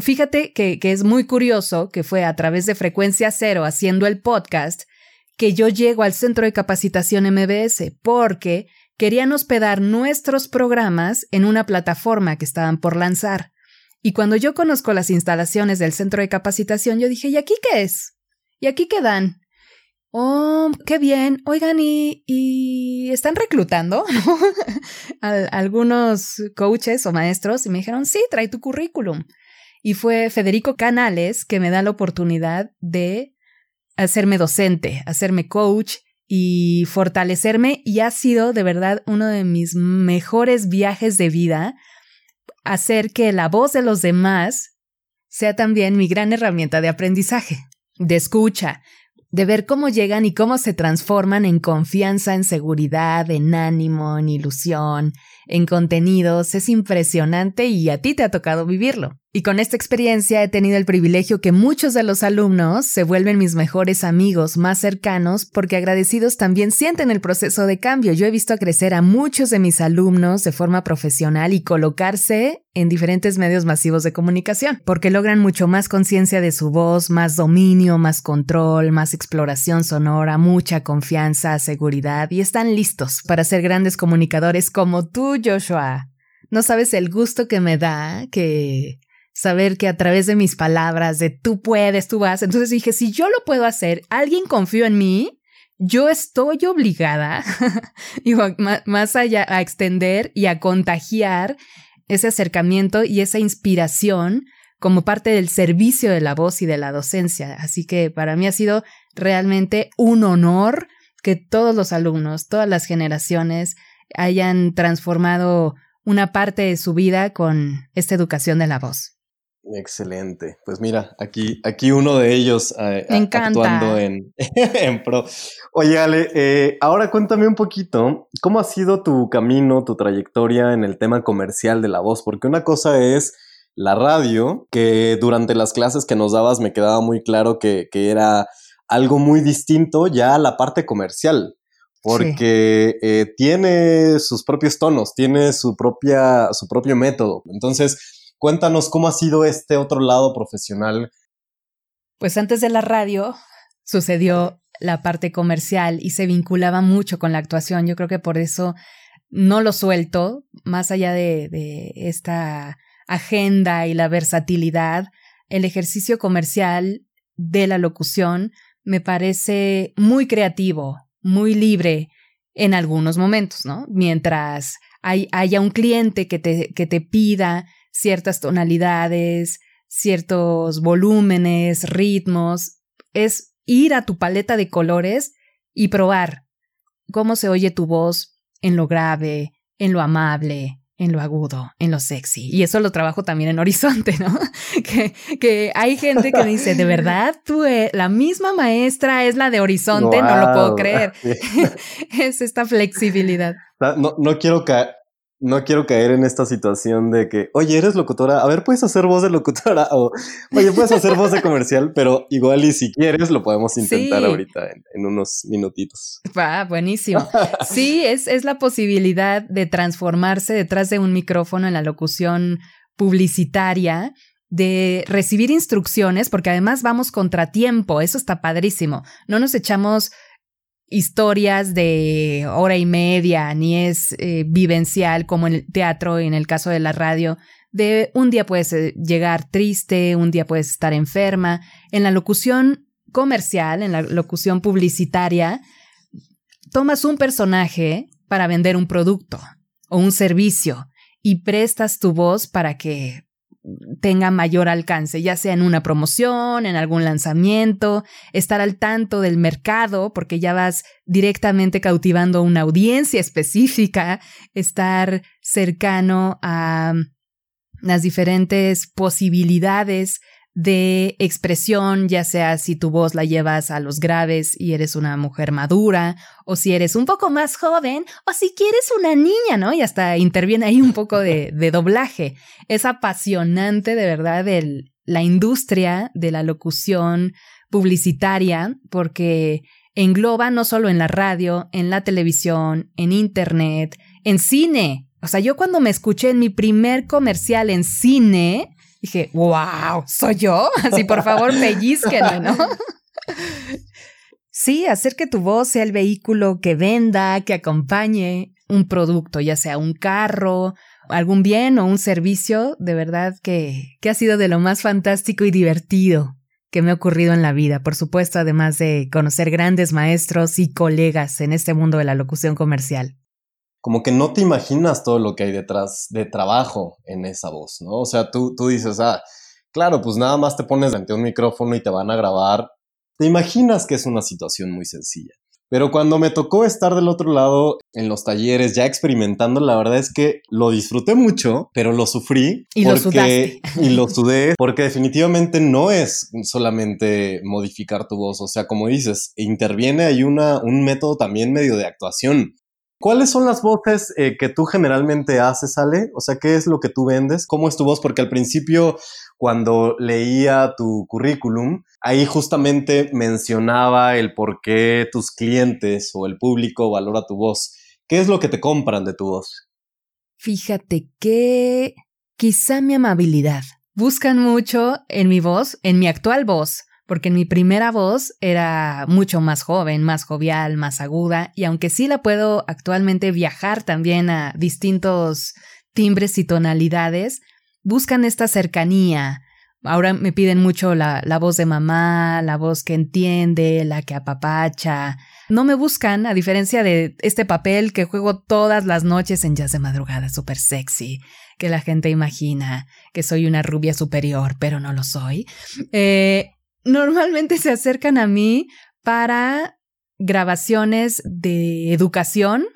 Fíjate que, que es muy curioso que fue a través de Frecuencia Cero haciendo el podcast que yo llego al centro de capacitación MBS porque querían hospedar nuestros programas en una plataforma que estaban por lanzar. Y cuando yo conozco las instalaciones del centro de capacitación, yo dije, ¿y aquí qué es? ¿Y aquí qué dan? Oh, qué bien. Oigan, ¿y, y están reclutando Al- algunos coaches o maestros? Y me dijeron, sí, trae tu currículum. Y fue Federico Canales que me da la oportunidad de hacerme docente, hacerme coach y fortalecerme y ha sido de verdad uno de mis mejores viajes de vida hacer que la voz de los demás sea también mi gran herramienta de aprendizaje, de escucha, de ver cómo llegan y cómo se transforman en confianza, en seguridad, en ánimo, en ilusión, en contenidos. Es impresionante y a ti te ha tocado vivirlo. Y con esta experiencia he tenido el privilegio que muchos de los alumnos se vuelven mis mejores amigos más cercanos porque agradecidos también sienten el proceso de cambio. Yo he visto crecer a muchos de mis alumnos de forma profesional y colocarse en diferentes medios masivos de comunicación, porque logran mucho más conciencia de su voz, más dominio, más control, más exploración sonora, mucha confianza, seguridad y están listos para ser grandes comunicadores como tú, Joshua. No sabes el gusto que me da que saber que a través de mis palabras, de tú puedes, tú vas, entonces dije, si yo lo puedo hacer, alguien confió en mí, yo estoy obligada, más allá, a extender y a contagiar ese acercamiento y esa inspiración como parte del servicio de la voz y de la docencia. Así que para mí ha sido realmente un honor que todos los alumnos, todas las generaciones hayan transformado una parte de su vida con esta educación de la voz. Excelente. Pues mira, aquí, aquí uno de ellos eh, actuando en, en, pro. Oye, Ale, eh, ahora cuéntame un poquito, ¿cómo ha sido tu camino, tu trayectoria en el tema comercial de la voz? Porque una cosa es la radio, que durante las clases que nos dabas me quedaba muy claro que, que era algo muy distinto ya a la parte comercial, porque eh, tiene sus propios tonos, tiene su, propia, su propio método. Entonces, Cuéntanos cómo ha sido este otro lado profesional. Pues antes de la radio sucedió la parte comercial y se vinculaba mucho con la actuación. Yo creo que por eso no lo suelto, más allá de, esta agenda y la versatilidad, el ejercicio comercial de la locución me parece muy creativo, muy libre en algunos momentos, ¿no? Mientras hay, haya un cliente que te, que te pida ciertas tonalidades, ciertos volúmenes, ritmos. Es ir a tu paleta de colores y probar cómo se oye tu voz en lo grave, en lo amable, en lo agudo, en lo sexy. Y eso lo trabajo también en Horizonte, ¿no? que, que hay gente que dice, de verdad, tú, eh, la misma maestra es la de Horizonte, no lo puedo creer. es esta flexibilidad. No, no quiero caer no quiero caer en esta situación de que, oye, eres locutora, a ver, puedes hacer voz de locutora o, oye, puedes hacer voz de comercial, pero igual y si quieres lo podemos intentar ahorita en, unos minutitos. Va, buenísimo. Sí, es, es la posibilidad de transformarse detrás de un micrófono en la locución publicitaria de recibir instrucciones, porque además vamos contratiempo, eso está padrísimo. No nos echamos historias de hora y media, ni es eh, vivencial como en el teatro y en el caso de la radio, de un día puedes eh, llegar triste, un día puedes estar enferma. En la locución comercial, en la locución publicitaria, tomas un personaje para vender un producto o un servicio y prestas tu voz para que tenga mayor alcance, ya sea en una promoción, en algún lanzamiento, estar al tanto del mercado, porque ya vas directamente cautivando una audiencia específica, estar cercano a las diferentes posibilidades de expresión, ya sea si tu voz la llevas a los graves y eres una mujer madura, o si eres un poco más joven, o si quieres una niña, ¿no? Y hasta interviene ahí un poco de, doblaje. Es apasionante de verdad el, la industria de la locución publicitaria, porque engloba no solo en la radio, en la televisión, en internet, en cine. O sea, yo cuando me escuché en mi primer comercial en cine, Dije, wow, ¿soy yo? Así, por favor, pellizquenme, ¿no? sí, hacer que tu voz sea el vehículo que venda, que acompañe un producto, ya sea un carro, algún bien o un servicio, de verdad que, que ha sido de lo más fantástico y divertido que me ha ocurrido en la vida. Por supuesto, además de conocer grandes maestros y colegas en este mundo de la locución comercial como que no te imaginas todo lo que hay detrás de trabajo en esa voz, ¿no? O sea, tú, tú dices, ah, claro, pues nada más te pones ante un micrófono y te van a grabar. Te imaginas que es una situación muy sencilla. Pero cuando me tocó estar del otro lado en los talleres, ya experimentando, la verdad es que lo disfruté mucho, pero lo sufrí. Y lo sudaste. Y lo sudé, porque definitivamente no es solamente modificar tu voz. O sea, como dices, interviene hay una, un método también medio de actuación ¿Cuáles son las voces eh, que tú generalmente haces, Ale? O sea, ¿qué es lo que tú vendes? ¿Cómo es tu voz? Porque al principio, cuando leía tu currículum, ahí justamente mencionaba el por qué tus clientes o el público valora tu voz. ¿Qué es lo que te compran de tu voz? Fíjate que quizá mi amabilidad. Buscan mucho en mi voz, en mi actual voz, porque mi primera voz era mucho más joven, más jovial, más aguda, y aunque sí la puedo actualmente viajar también a distintos timbres y tonalidades, buscan esta cercanía. Ahora me piden mucho la, la voz de mamá, la voz que entiende, la que apapacha. No me buscan, a diferencia de este papel que juego todas las noches en jazz de madrugada, súper sexy, que la gente imagina que soy una rubia superior, pero no lo soy. Eh, normalmente se acercan a mí para grabaciones de educación,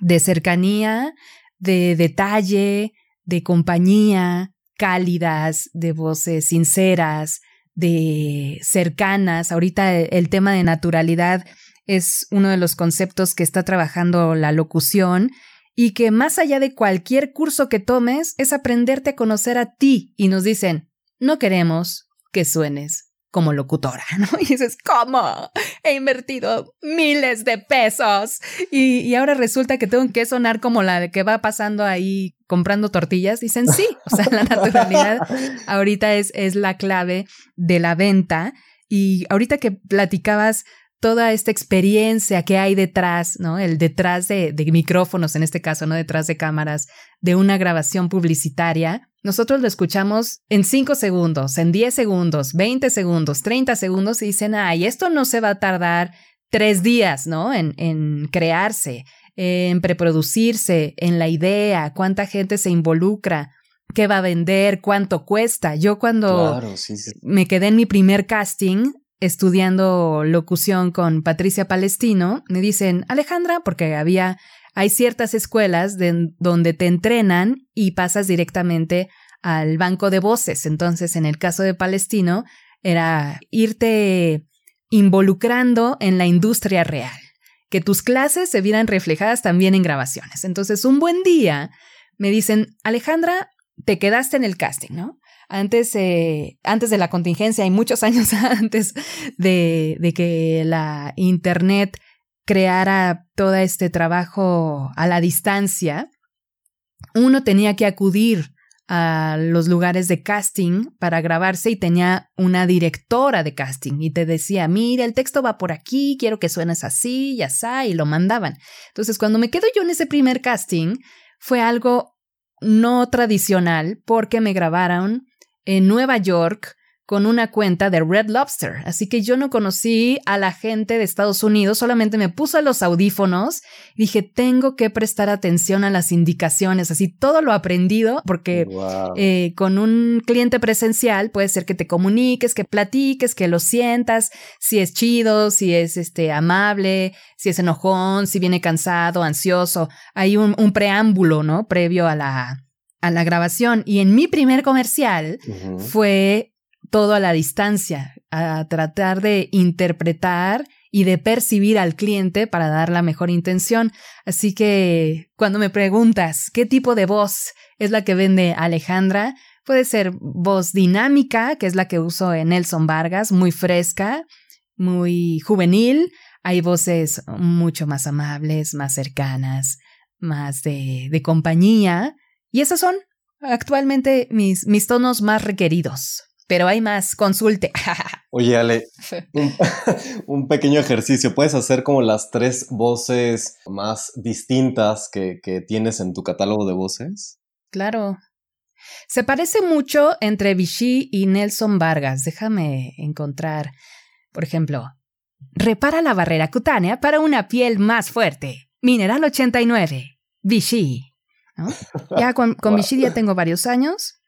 de cercanía, de detalle, de compañía, cálidas, de voces sinceras, de cercanas. Ahorita el tema de naturalidad es uno de los conceptos que está trabajando la locución y que más allá de cualquier curso que tomes es aprenderte a conocer a ti y nos dicen, no queremos que suenes como locutora, ¿no? Y dices, ¿cómo? He invertido miles de pesos y, y, ahora resulta que tengo que sonar como la de que va pasando ahí comprando tortillas. Dicen, sí, o sea, la naturalidad ahorita es, es la clave de la venta. Y ahorita que platicabas toda esta experiencia que hay detrás, ¿no? El detrás de, de, micrófonos, en este caso, ¿no? Detrás de cámaras, de una grabación publicitaria. Nosotros lo escuchamos en 5 segundos, en 10 segundos, 20 segundos, 30 segundos y dicen, ay, esto no se va a tardar tres días, ¿no? En, en crearse, en preproducirse, en la idea, cuánta gente se involucra qué va a vender, cuánto cuesta. Yo cuando claro, sí, sí. me quedé en mi primer casting, estudiando locución con Patricia Palestino, me dicen, Alejandra, porque había, hay ciertas escuelas de, donde te entrenan y pasas directamente al banco de voces. Entonces, en el caso de Palestino, era irte involucrando en la industria real, que tus clases se vieran reflejadas también en grabaciones. Entonces, un buen día me dicen, Alejandra, te quedaste en el casting, ¿no? antes, eh, antes de la contingencia y muchos años antes de que la Internet creara todo este trabajo a la distancia, uno tenía que acudir a los lugares de casting para grabarse y tenía una directora de casting y te decía, mira, el texto va por aquí, quiero que suenes así y así, y lo mandaban. Entonces, cuando me quedo yo en ese primer casting, fue algo no tradicional porque me grabaron en Nueva York con una cuenta de Red Lobster. Así que yo no conocí a la gente de Estados Unidos, solamente me puse los audífonos y dije, tengo que prestar atención a las indicaciones, así todo lo aprendido, porque wow. eh, con un cliente presencial puede ser que te comuniques, que platiques, que lo sientas, si es chido, si es este, amable, si es enojón, si viene cansado, ansioso. Hay un, un preámbulo, ¿no? Previo a la, a la grabación. Y en mi primer comercial Uh -huh. fue todo a la distancia, a tratar de interpretar y de percibir al cliente para dar la mejor intención. Así que cuando me preguntas qué tipo de voz es la que vende Alejandra, puede ser voz dinámica, que es la que uso en Nelson Vargas, muy fresca, muy juvenil. Hay voces mucho más amables, más cercanas, más de, compañía. Y esos son actualmente mis, mis tonos más requeridos pero hay más, consulte. Oye, Ale, un, un, pequeño ejercicio. ¿Puedes hacer como las tres voces más distintas que, que, tienes en tu catálogo de voces? Claro. Se parece mucho entre Vichy y Nelson Vargas. Déjame encontrar. Por ejemplo, repara la barrera cutánea para una piel más fuerte. Mineral 89. Vichy. ¿No? Ya con, con. Vichy ya tengo varios años.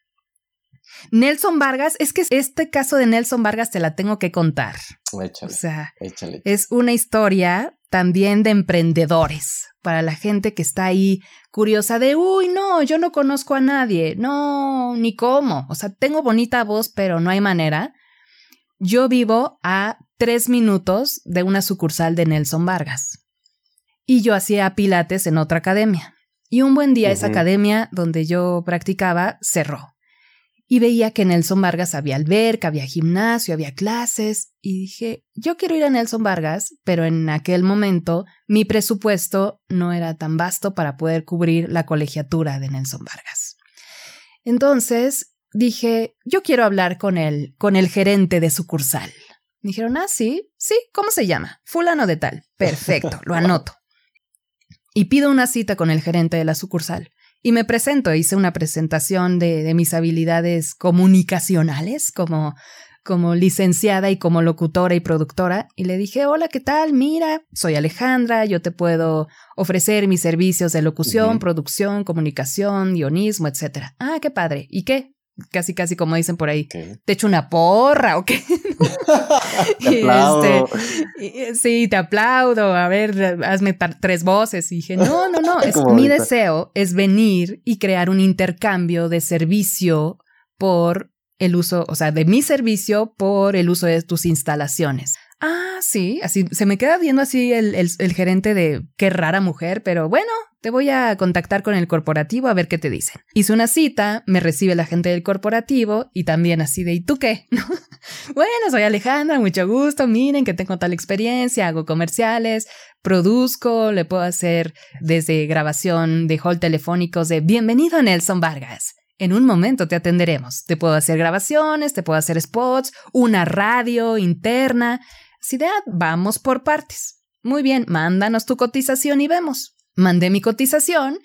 Nelson Vargas, es que este caso de Nelson Vargas te la tengo que contar. Échale, o sea, échale. es una historia también de emprendedores para la gente que está ahí curiosa de, uy, no, yo no conozco a nadie, no, ni cómo. O sea, tengo bonita voz, pero no hay manera. Yo vivo a tres minutos de una sucursal de Nelson Vargas. y yo hacía pilates en otra academia. Y un buen día esa academia donde yo practicaba cerró y veía que en Nelson Vargas había alberca, había gimnasio, había clases, y dije, yo quiero ir a Nelson Vargas, pero en aquel momento mi presupuesto no era tan vasto para poder cubrir la colegiatura de Nelson Vargas. Entonces dije, yo quiero hablar con el, con el gerente de sucursal. Dijeron, ah, sí, sí, ¿cómo se llama? Fulano de tal. Perfecto, lo anoto. Y pido una cita con el gerente de la sucursal. Y me presento, hice una presentación de, mis habilidades comunicacionales como, como licenciada y como locutora y productora y le dije, hola, ¿qué tal? Mira, soy Alejandra, yo te puedo ofrecer mis servicios de locución, producción, comunicación, guionismo, etc. Ah, qué padre. ¿Y qué? Casi, casi como dicen por ahí. ¿Te echo una porra o qué? te aplaudo. Este, sí, te aplaudo. A ver, hazme tres voces. Y dije, no, no, no. Es, mi deseo es venir y crear un intercambio de servicio por el uso, o sea, de mi servicio por el uso de tus instalaciones. Ah, sí, así se me queda viendo así el, el, gerente de qué rara mujer, pero bueno, te voy a contactar con el corporativo a ver qué te dicen. Hice una cita, me recibe la gente del corporativo y también así de ¿y tú qué? bueno, soy Alejandra, mucho gusto, miren que tengo tal experiencia, hago comerciales, produzco, le puedo hacer desde grabación de hall telefónicos de Bienvenido Nelson Vargas. En un momento te atenderemos. Te puedo hacer grabaciones, te puedo hacer spots, una radio interna. Si de vamos por partes. Muy bien, mándanos tu cotización y vemos. Mandé mi cotización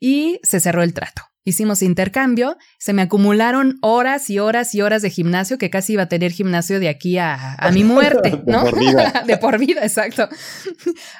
y se cerró el trato. Hicimos intercambio, se me acumularon horas y horas y horas de gimnasio que casi iba a tener gimnasio de aquí a, mi muerte, ¿no? de por vida. de por vida, exacto.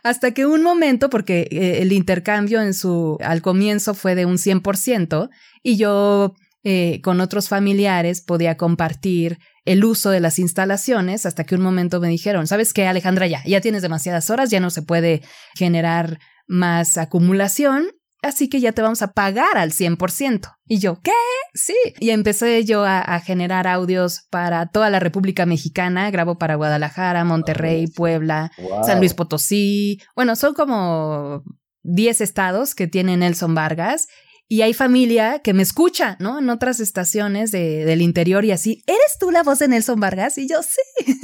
Hasta que un momento, porque eh, el intercambio en su, al comienzo fue de un 100% y yo eh, con otros familiares podía compartir el uso de las instalaciones hasta que un momento me dijeron, ¿sabes qué, Alejandra? Ya, ya tienes demasiadas horas, ya no se puede generar más acumulación, así que ya te vamos a pagar al 100%. Y yo, ¿qué? Sí. Y empecé yo a, generar audios para toda la República Mexicana, grabo para Guadalajara, Monterrey, Puebla, San Luis Potosí. Bueno, son como 10 estados que tiene Nelson Vargas y hay familia que me escucha, ¿no? En otras estaciones de, del interior y así, ¿eres tú la voz de Nelson Vargas? Y yo sí.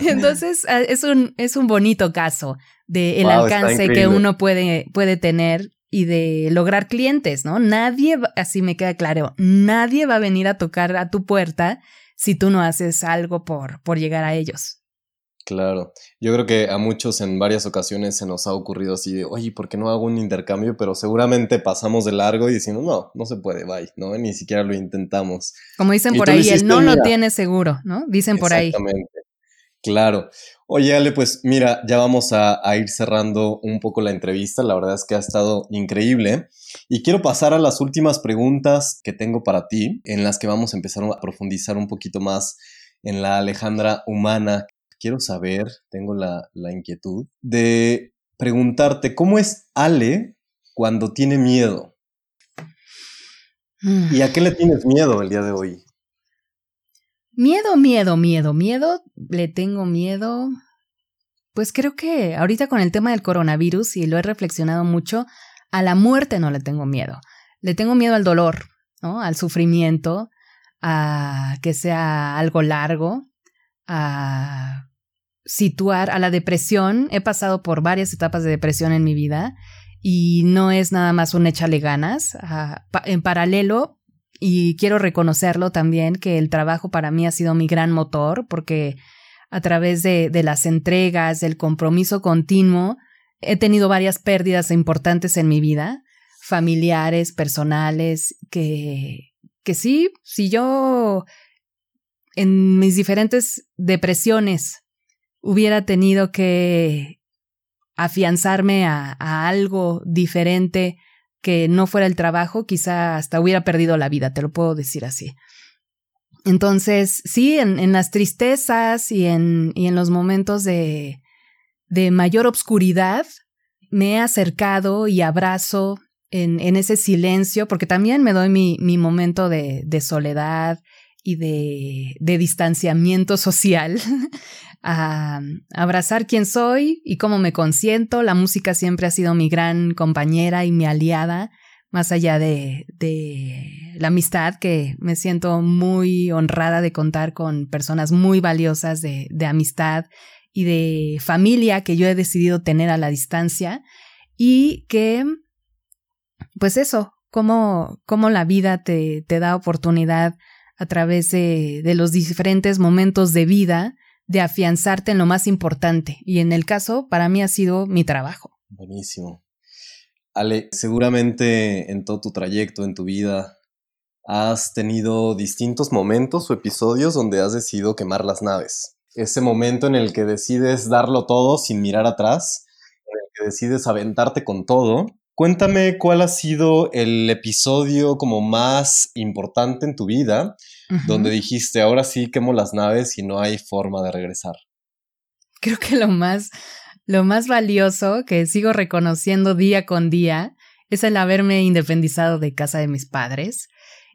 Entonces, ah, es un, es un bonito caso del el alcance que uno puede, puede tener y de lograr clientes, ¿no? Nadie, así me queda claro, nadie va a venir a tocar a tu puerta si tú no haces algo por, por llegar a ellos. Claro, yo creo que a muchos en varias ocasiones se nos ha ocurrido así de, oye, ¿por qué no hago un intercambio? Pero seguramente pasamos de largo y decimos, no, no se puede, bye, ¿no? Ni siquiera lo intentamos. Como dicen por ahí, el no lo tiene seguro, ¿no? Dicen por ahí. Exactamente. Claro. Oye, Ale, pues mira, ya vamos a, a, ir cerrando un poco la entrevista. La verdad es que ha estado increíble. Y quiero pasar a las últimas preguntas que tengo para ti, en las que vamos a empezar a profundizar un poquito más en la Alejandra humana quiero saber, tengo la, inquietud de preguntarte, ¿cómo es Ale cuando tiene miedo? ¿Y a qué le tienes miedo el día de hoy? Miedo, miedo, miedo, miedo, le tengo miedo. Pues creo que ahorita con el tema del coronavirus, y lo he reflexionado mucho, a la muerte no le tengo miedo. Le tengo miedo al dolor, ¿no? Al sufrimiento, a que sea algo largo, a situar a la depresión. He pasado por varias etapas de depresión en mi vida y no es nada más un échale ganas. en paralelo, y quiero reconocerlo también, que el trabajo para mí ha sido mi gran motor porque a través de, de las entregas, del compromiso continuo, he tenido varias pérdidas importantes en mi vida, familiares, personales, que, que sí, si yo en mis diferentes depresiones hubiera tenido que afianzarme a, algo diferente que no fuera el trabajo, quizá hasta hubiera perdido la vida, te lo puedo decir así. Entonces, sí, en, las tristezas y en, y en los momentos de, de mayor obscuridad, me he acercado y abrazo en, en ese silencio, porque también me doy mi, mi momento de, de soledad y de, de distanciamiento social a abrazar quién soy y cómo me consiento. La música siempre ha sido mi gran compañera y mi aliada, más allá de, de la amistad, que me siento muy honrada de contar con personas muy valiosas de, de amistad y de familia que yo he decidido tener a la distancia y que, pues eso, cómo, cómo la vida te, te da oportunidad a través de, de los diferentes momentos de vida de afianzarte en lo más importante. Y en el caso, para mí ha sido mi trabajo. Buenísimo. Ale, seguramente en todo tu trayecto, en tu vida, has tenido distintos momentos o episodios donde has decidido quemar las naves. Ese momento en el que decides darlo todo sin mirar atrás, en el que decides aventarte con todo. Cuéntame cuál ha sido el episodio como más importante en tu vida donde dijiste, ahora sí quemo las naves y no hay forma de regresar? Creo que lo más, lo más valioso que sigo reconociendo día con día es el haberme independizado de casa de mis padres.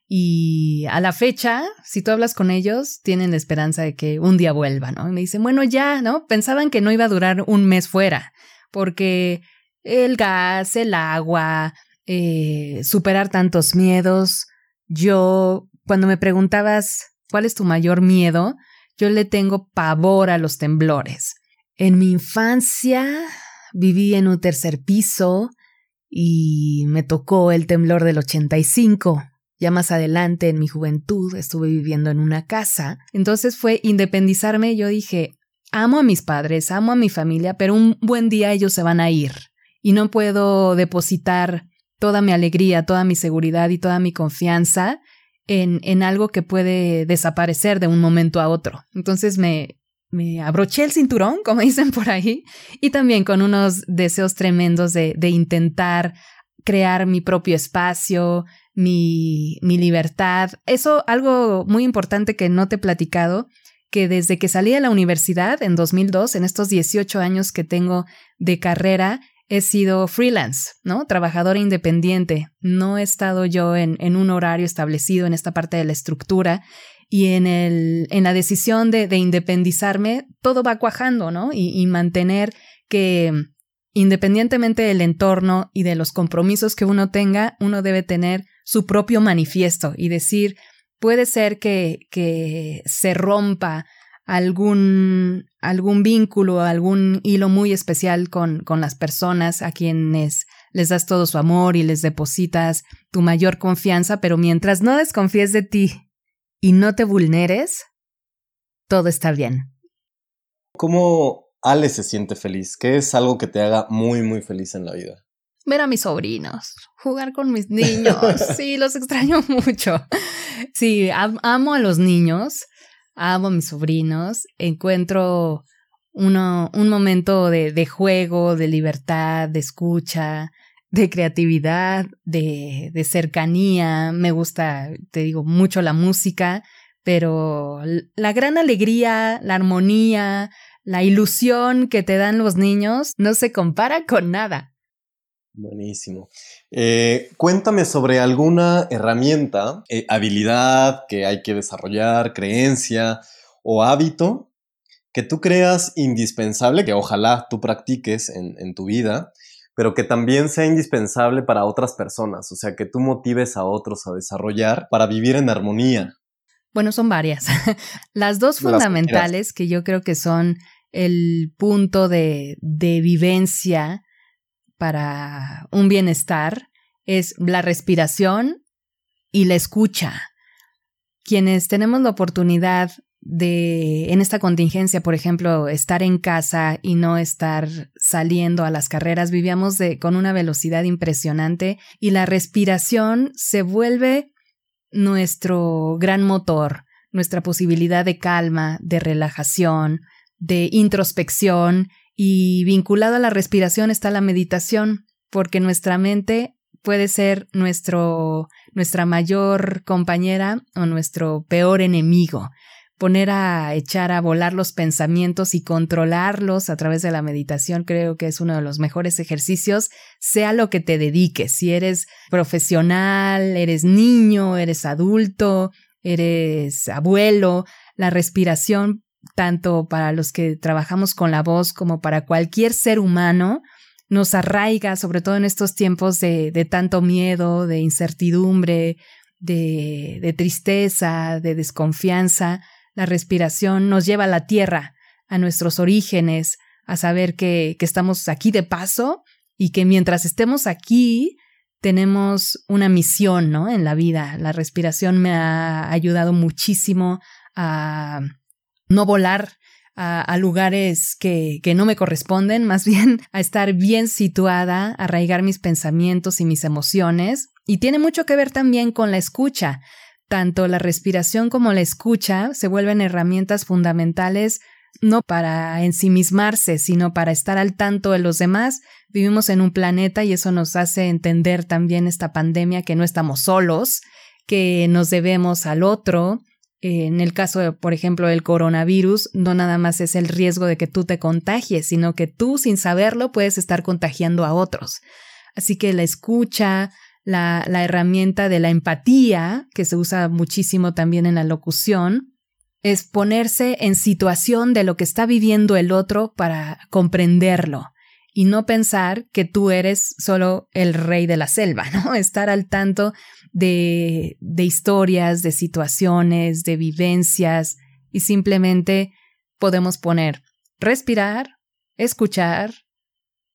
Y a la fecha, si tú hablas con ellos, tienen la esperanza de que un día vuelvan, ¿no? Y me dicen, bueno, ya, ¿no? Pensaban que no iba a durar un mes fuera, porque el gas, el agua, eh, superar tantos miedos. Yo cuando me preguntabas cuál es tu mayor miedo, yo le tengo pavor a los temblores. En mi infancia viví en un tercer piso y me tocó el temblor del 85. Ya más adelante, en mi juventud, estuve viviendo en una casa. Entonces fue independizarme. Yo dije, amo a mis padres, amo a mi familia, pero un buen día ellos se van a ir. Y no puedo depositar toda mi alegría, toda mi seguridad y toda mi confianza en, en algo que puede desaparecer de un momento a otro. Entonces me, me abroché el cinturón, como dicen por ahí, y también con unos deseos tremendos de, de intentar crear mi propio espacio, mi, mi libertad. Eso, algo muy importante que no te he platicado, que desde que salí de la universidad en 2002, en estos 18 años que tengo de carrera, he sido freelance, ¿no? Trabajadora independiente. No he estado yo en, en un horario establecido en esta parte de la estructura y en, el, en la decisión de, de independizarme, todo va cuajando, ¿no? Y, y mantener que independientemente del entorno y de los compromisos que uno tenga, uno debe tener su propio manifiesto y decir, puede ser que, que se rompa algún, algún vínculo, algún hilo muy especial con, con las personas a quienes les das todo su amor y les depositas tu mayor confianza, pero mientras no desconfíes de ti y no te vulneres, todo está bien. ¿Cómo Ale se siente feliz? ¿Qué es algo que te haga muy, muy feliz en la vida? Ver a mis sobrinos, jugar con mis niños. Sí, los extraño mucho. Sí, amo a los niños amo a mis sobrinos, encuentro uno, un momento de, de juego, de libertad, de escucha, de creatividad, de, de cercanía. Me gusta, te digo, mucho la música, pero la gran alegría, la armonía, la ilusión que te dan los niños no se compara con nada. Buenísimo. Eh, cuéntame sobre alguna herramienta, eh, habilidad que hay que desarrollar, creencia o hábito que tú creas indispensable, que ojalá tú practiques en, en tu vida, pero que también sea indispensable para otras personas, o sea, que tú motives a otros a desarrollar para vivir en armonía. Bueno, son varias. Las dos fundamentales que yo creo que son el punto de, de vivencia para un bienestar es la respiración y la escucha. Quienes tenemos la oportunidad de, en esta contingencia, por ejemplo, estar en casa y no estar saliendo a las carreras, vivíamos de, con una velocidad impresionante y la respiración se vuelve nuestro gran motor, nuestra posibilidad de calma, de relajación, de introspección y vinculado a la respiración está la meditación, porque nuestra mente puede ser nuestro, nuestra mayor compañera o nuestro peor enemigo. Poner a echar a volar los pensamientos y controlarlos a través de la meditación creo que es uno de los mejores ejercicios, sea lo que te dediques, si eres profesional, eres niño, eres adulto, eres abuelo, la respiración, tanto para los que trabajamos con la voz como para cualquier ser humano, nos arraiga, sobre todo en estos tiempos de, de tanto miedo, de incertidumbre, de, de tristeza, de desconfianza. La respiración nos lleva a la tierra, a nuestros orígenes, a saber que, que estamos aquí de paso y que mientras estemos aquí tenemos una misión, ¿no? En la vida. La respiración me ha ayudado muchísimo a no volar a, lugares que, que, no me corresponden, más bien a estar bien situada, arraigar mis pensamientos y mis emociones. Y tiene mucho que ver también con la escucha. Tanto la respiración como la escucha se vuelven herramientas fundamentales no para ensimismarse, sino para estar al tanto de los demás. Vivimos en un planeta y eso nos hace entender también esta pandemia que no estamos solos, que nos debemos al otro. En el caso, por ejemplo, del coronavirus, no nada más es el riesgo de que tú te contagies, sino que tú, sin saberlo, puedes estar contagiando a otros. Así que la escucha, la, la herramienta de la empatía, que se usa muchísimo también en la locución, es ponerse en situación de lo que está viviendo el otro para comprenderlo y no pensar que tú eres solo el rey de la selva, ¿no? Estar al tanto de, de historias, de situaciones, de vivencias y simplemente podemos poner respirar, escuchar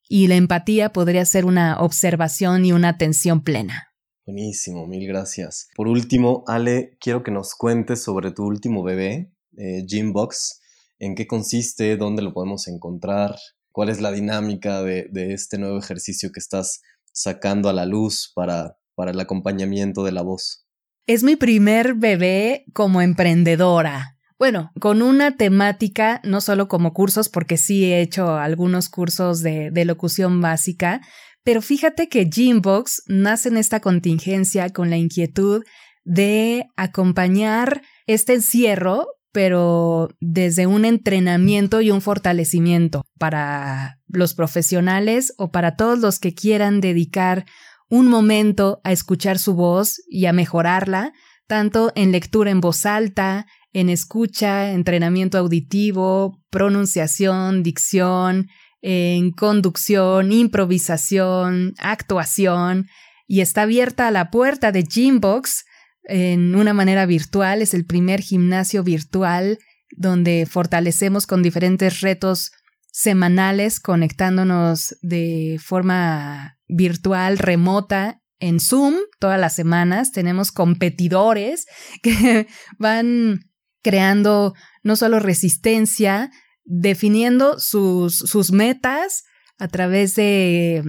y la empatía podría ser una observación y una atención plena. Buenísimo, mil gracias. Por último, Ale, quiero que nos cuentes sobre tu último bebé, eh, Gymbox. ¿En qué consiste? ¿Dónde lo podemos encontrar? ¿Cuál es la dinámica de, este nuevo ejercicio que estás sacando a la luz para, para el acompañamiento de la voz? Es mi primer bebé como emprendedora. Bueno, con una temática, no solo como cursos, porque sí he hecho algunos cursos de, locución básica, pero fíjate que Gymbox nace en esta contingencia con la inquietud de acompañar este encierro, pero desde un entrenamiento y un fortalecimiento para los profesionales o para todos los que quieran dedicar un momento a escuchar su voz y a mejorarla, tanto en lectura en voz alta, en escucha, entrenamiento auditivo, pronunciación, dicción, en conducción, improvisación, actuación y está abierta la puerta de Gymbox en una manera virtual. Es el primer gimnasio virtual donde fortalecemos con diferentes retos semanales conectándonos de forma virtual, remota, en Zoom todas las semanas. Tenemos competidores que van creando no solo resistencia, definiendo sus, sus metas a través de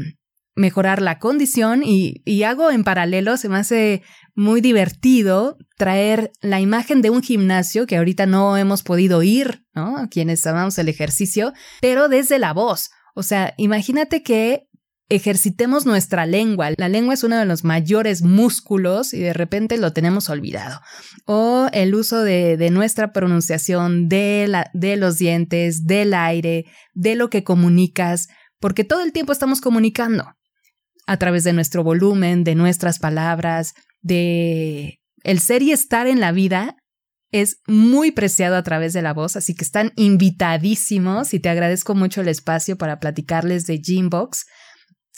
mejorar la condición y, y, hago en paralelo, se me hace muy divertido traer la imagen de un gimnasio que ahorita no hemos podido ir, ¿no? Quienes amamos el ejercicio, pero desde la voz. O sea, imagínate que ejercitemos nuestra lengua. La lengua es uno de los mayores músculos y de repente lo tenemos olvidado. O el uso de, de nuestra pronunciación, de, la, de los dientes, del aire, de lo que comunicas, porque todo el tiempo estamos comunicando a través de nuestro volumen, de nuestras palabras, de el ser y estar en la vida es muy preciado a través de la voz, así que están invitadísimos y te agradezco mucho el espacio para platicarles de Gymbox.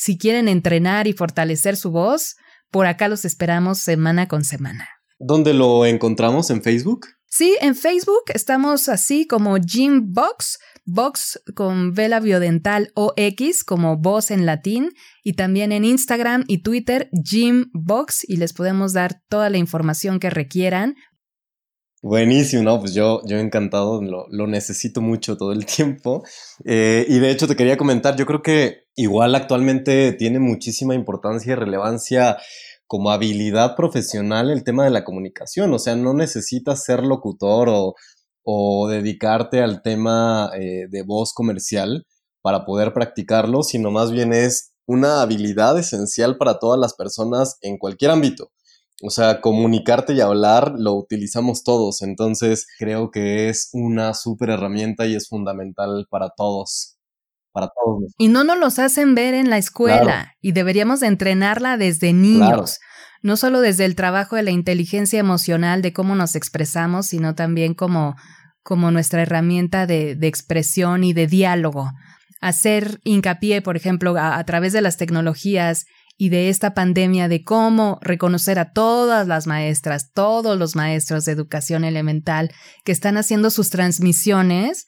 Si quieren entrenar y fortalecer su voz, por acá los esperamos semana con semana. ¿Dónde lo encontramos? ¿En Facebook? Sí, en Facebook estamos así como Gymbox, Box con vela biodental o X como voz en latín y también en Instagram y Twitter Gymbox y les podemos dar toda la información que requieran Buenísimo, no, pues yo, yo encantado, lo, lo necesito mucho todo el tiempo. Eh, y de hecho te quería comentar, yo creo que igual actualmente tiene muchísima importancia y relevancia como habilidad profesional el tema de la comunicación, o sea, no necesitas ser locutor o, o dedicarte al tema eh, de voz comercial para poder practicarlo, sino más bien es una habilidad esencial para todas las personas en cualquier ámbito. O sea, comunicarte y hablar lo utilizamos todos, entonces creo que es una súper herramienta y es fundamental para todos. Para todos. Y no nos los hacen ver en la escuela y deberíamos entrenarla desde niños. no solo desde el trabajo de la inteligencia emocional de cómo nos expresamos, sino también como, como nuestra herramienta de, expresión y de diálogo. Hacer hincapié, por ejemplo, a través de las tecnologías y de esta pandemia de cómo reconocer a todas las maestras, todos los maestros de educación elemental que están haciendo sus transmisiones,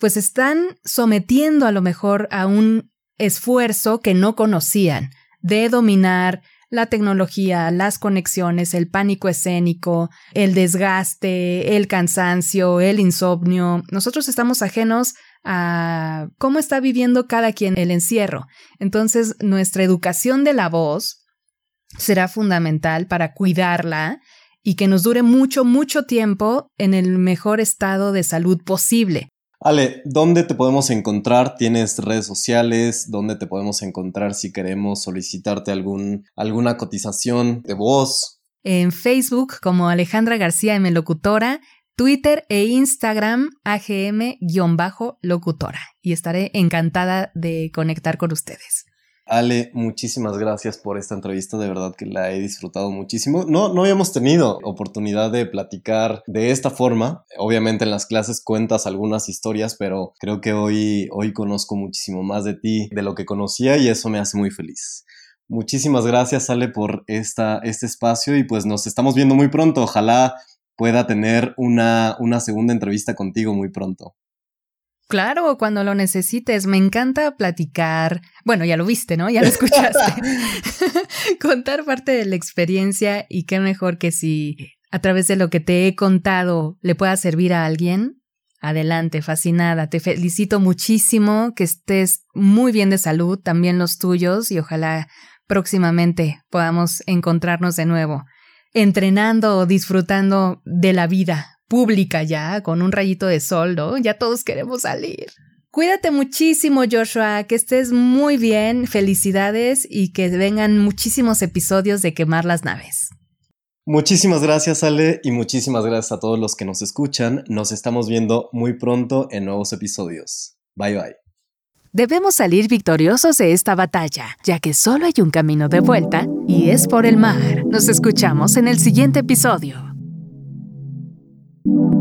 pues están sometiendo a lo mejor a un esfuerzo que no conocían de dominar la tecnología, las conexiones, el pánico escénico, el desgaste, el cansancio, el insomnio. Nosotros estamos ajenos a cómo está viviendo cada quien el encierro. Entonces, nuestra educación de la voz será fundamental para cuidarla y que nos dure mucho, mucho tiempo en el mejor estado de salud posible. Ale, ¿dónde te podemos encontrar? ¿Tienes redes sociales? ¿Dónde te podemos encontrar si queremos solicitarte algún, alguna cotización de voz? En Facebook como Alejandra García M. Locutora, Twitter e Instagram AGM-locutora. Y estaré encantada de conectar con ustedes. Ale, muchísimas gracias por esta entrevista, de verdad que la he disfrutado muchísimo. No, no habíamos tenido oportunidad de platicar de esta forma. Obviamente en las clases cuentas algunas historias, pero creo que hoy, hoy conozco muchísimo más de ti de lo que conocía y eso me hace muy feliz. Muchísimas gracias, Ale, por esta, este espacio y pues nos estamos viendo muy pronto. Ojalá pueda tener una, una segunda entrevista contigo muy pronto. Claro, cuando lo necesites. Me encanta platicar. Bueno, ya lo viste, ¿no? Ya lo escuchaste. Contar parte de la experiencia y qué mejor que si a través de lo que te he contado le pueda servir a alguien. Adelante, fascinada. Te felicito muchísimo, que estés muy bien de salud, también los tuyos, y ojalá próximamente podamos encontrarnos de nuevo, entrenando o disfrutando de la vida, pública ya, con un rayito de sol, ¿no? Ya todos queremos salir. Cuídate muchísimo, Joshua, que estés muy bien, felicidades y que vengan muchísimos episodios de Quemar las Naves. Muchísimas gracias, Ale, y muchísimas gracias a todos los que nos escuchan. Nos estamos viendo muy pronto en nuevos episodios. Bye bye. Debemos salir victoriosos de esta batalla, ya que solo hay un camino de vuelta y es por el mar. Nos escuchamos en el siguiente episodio. thank you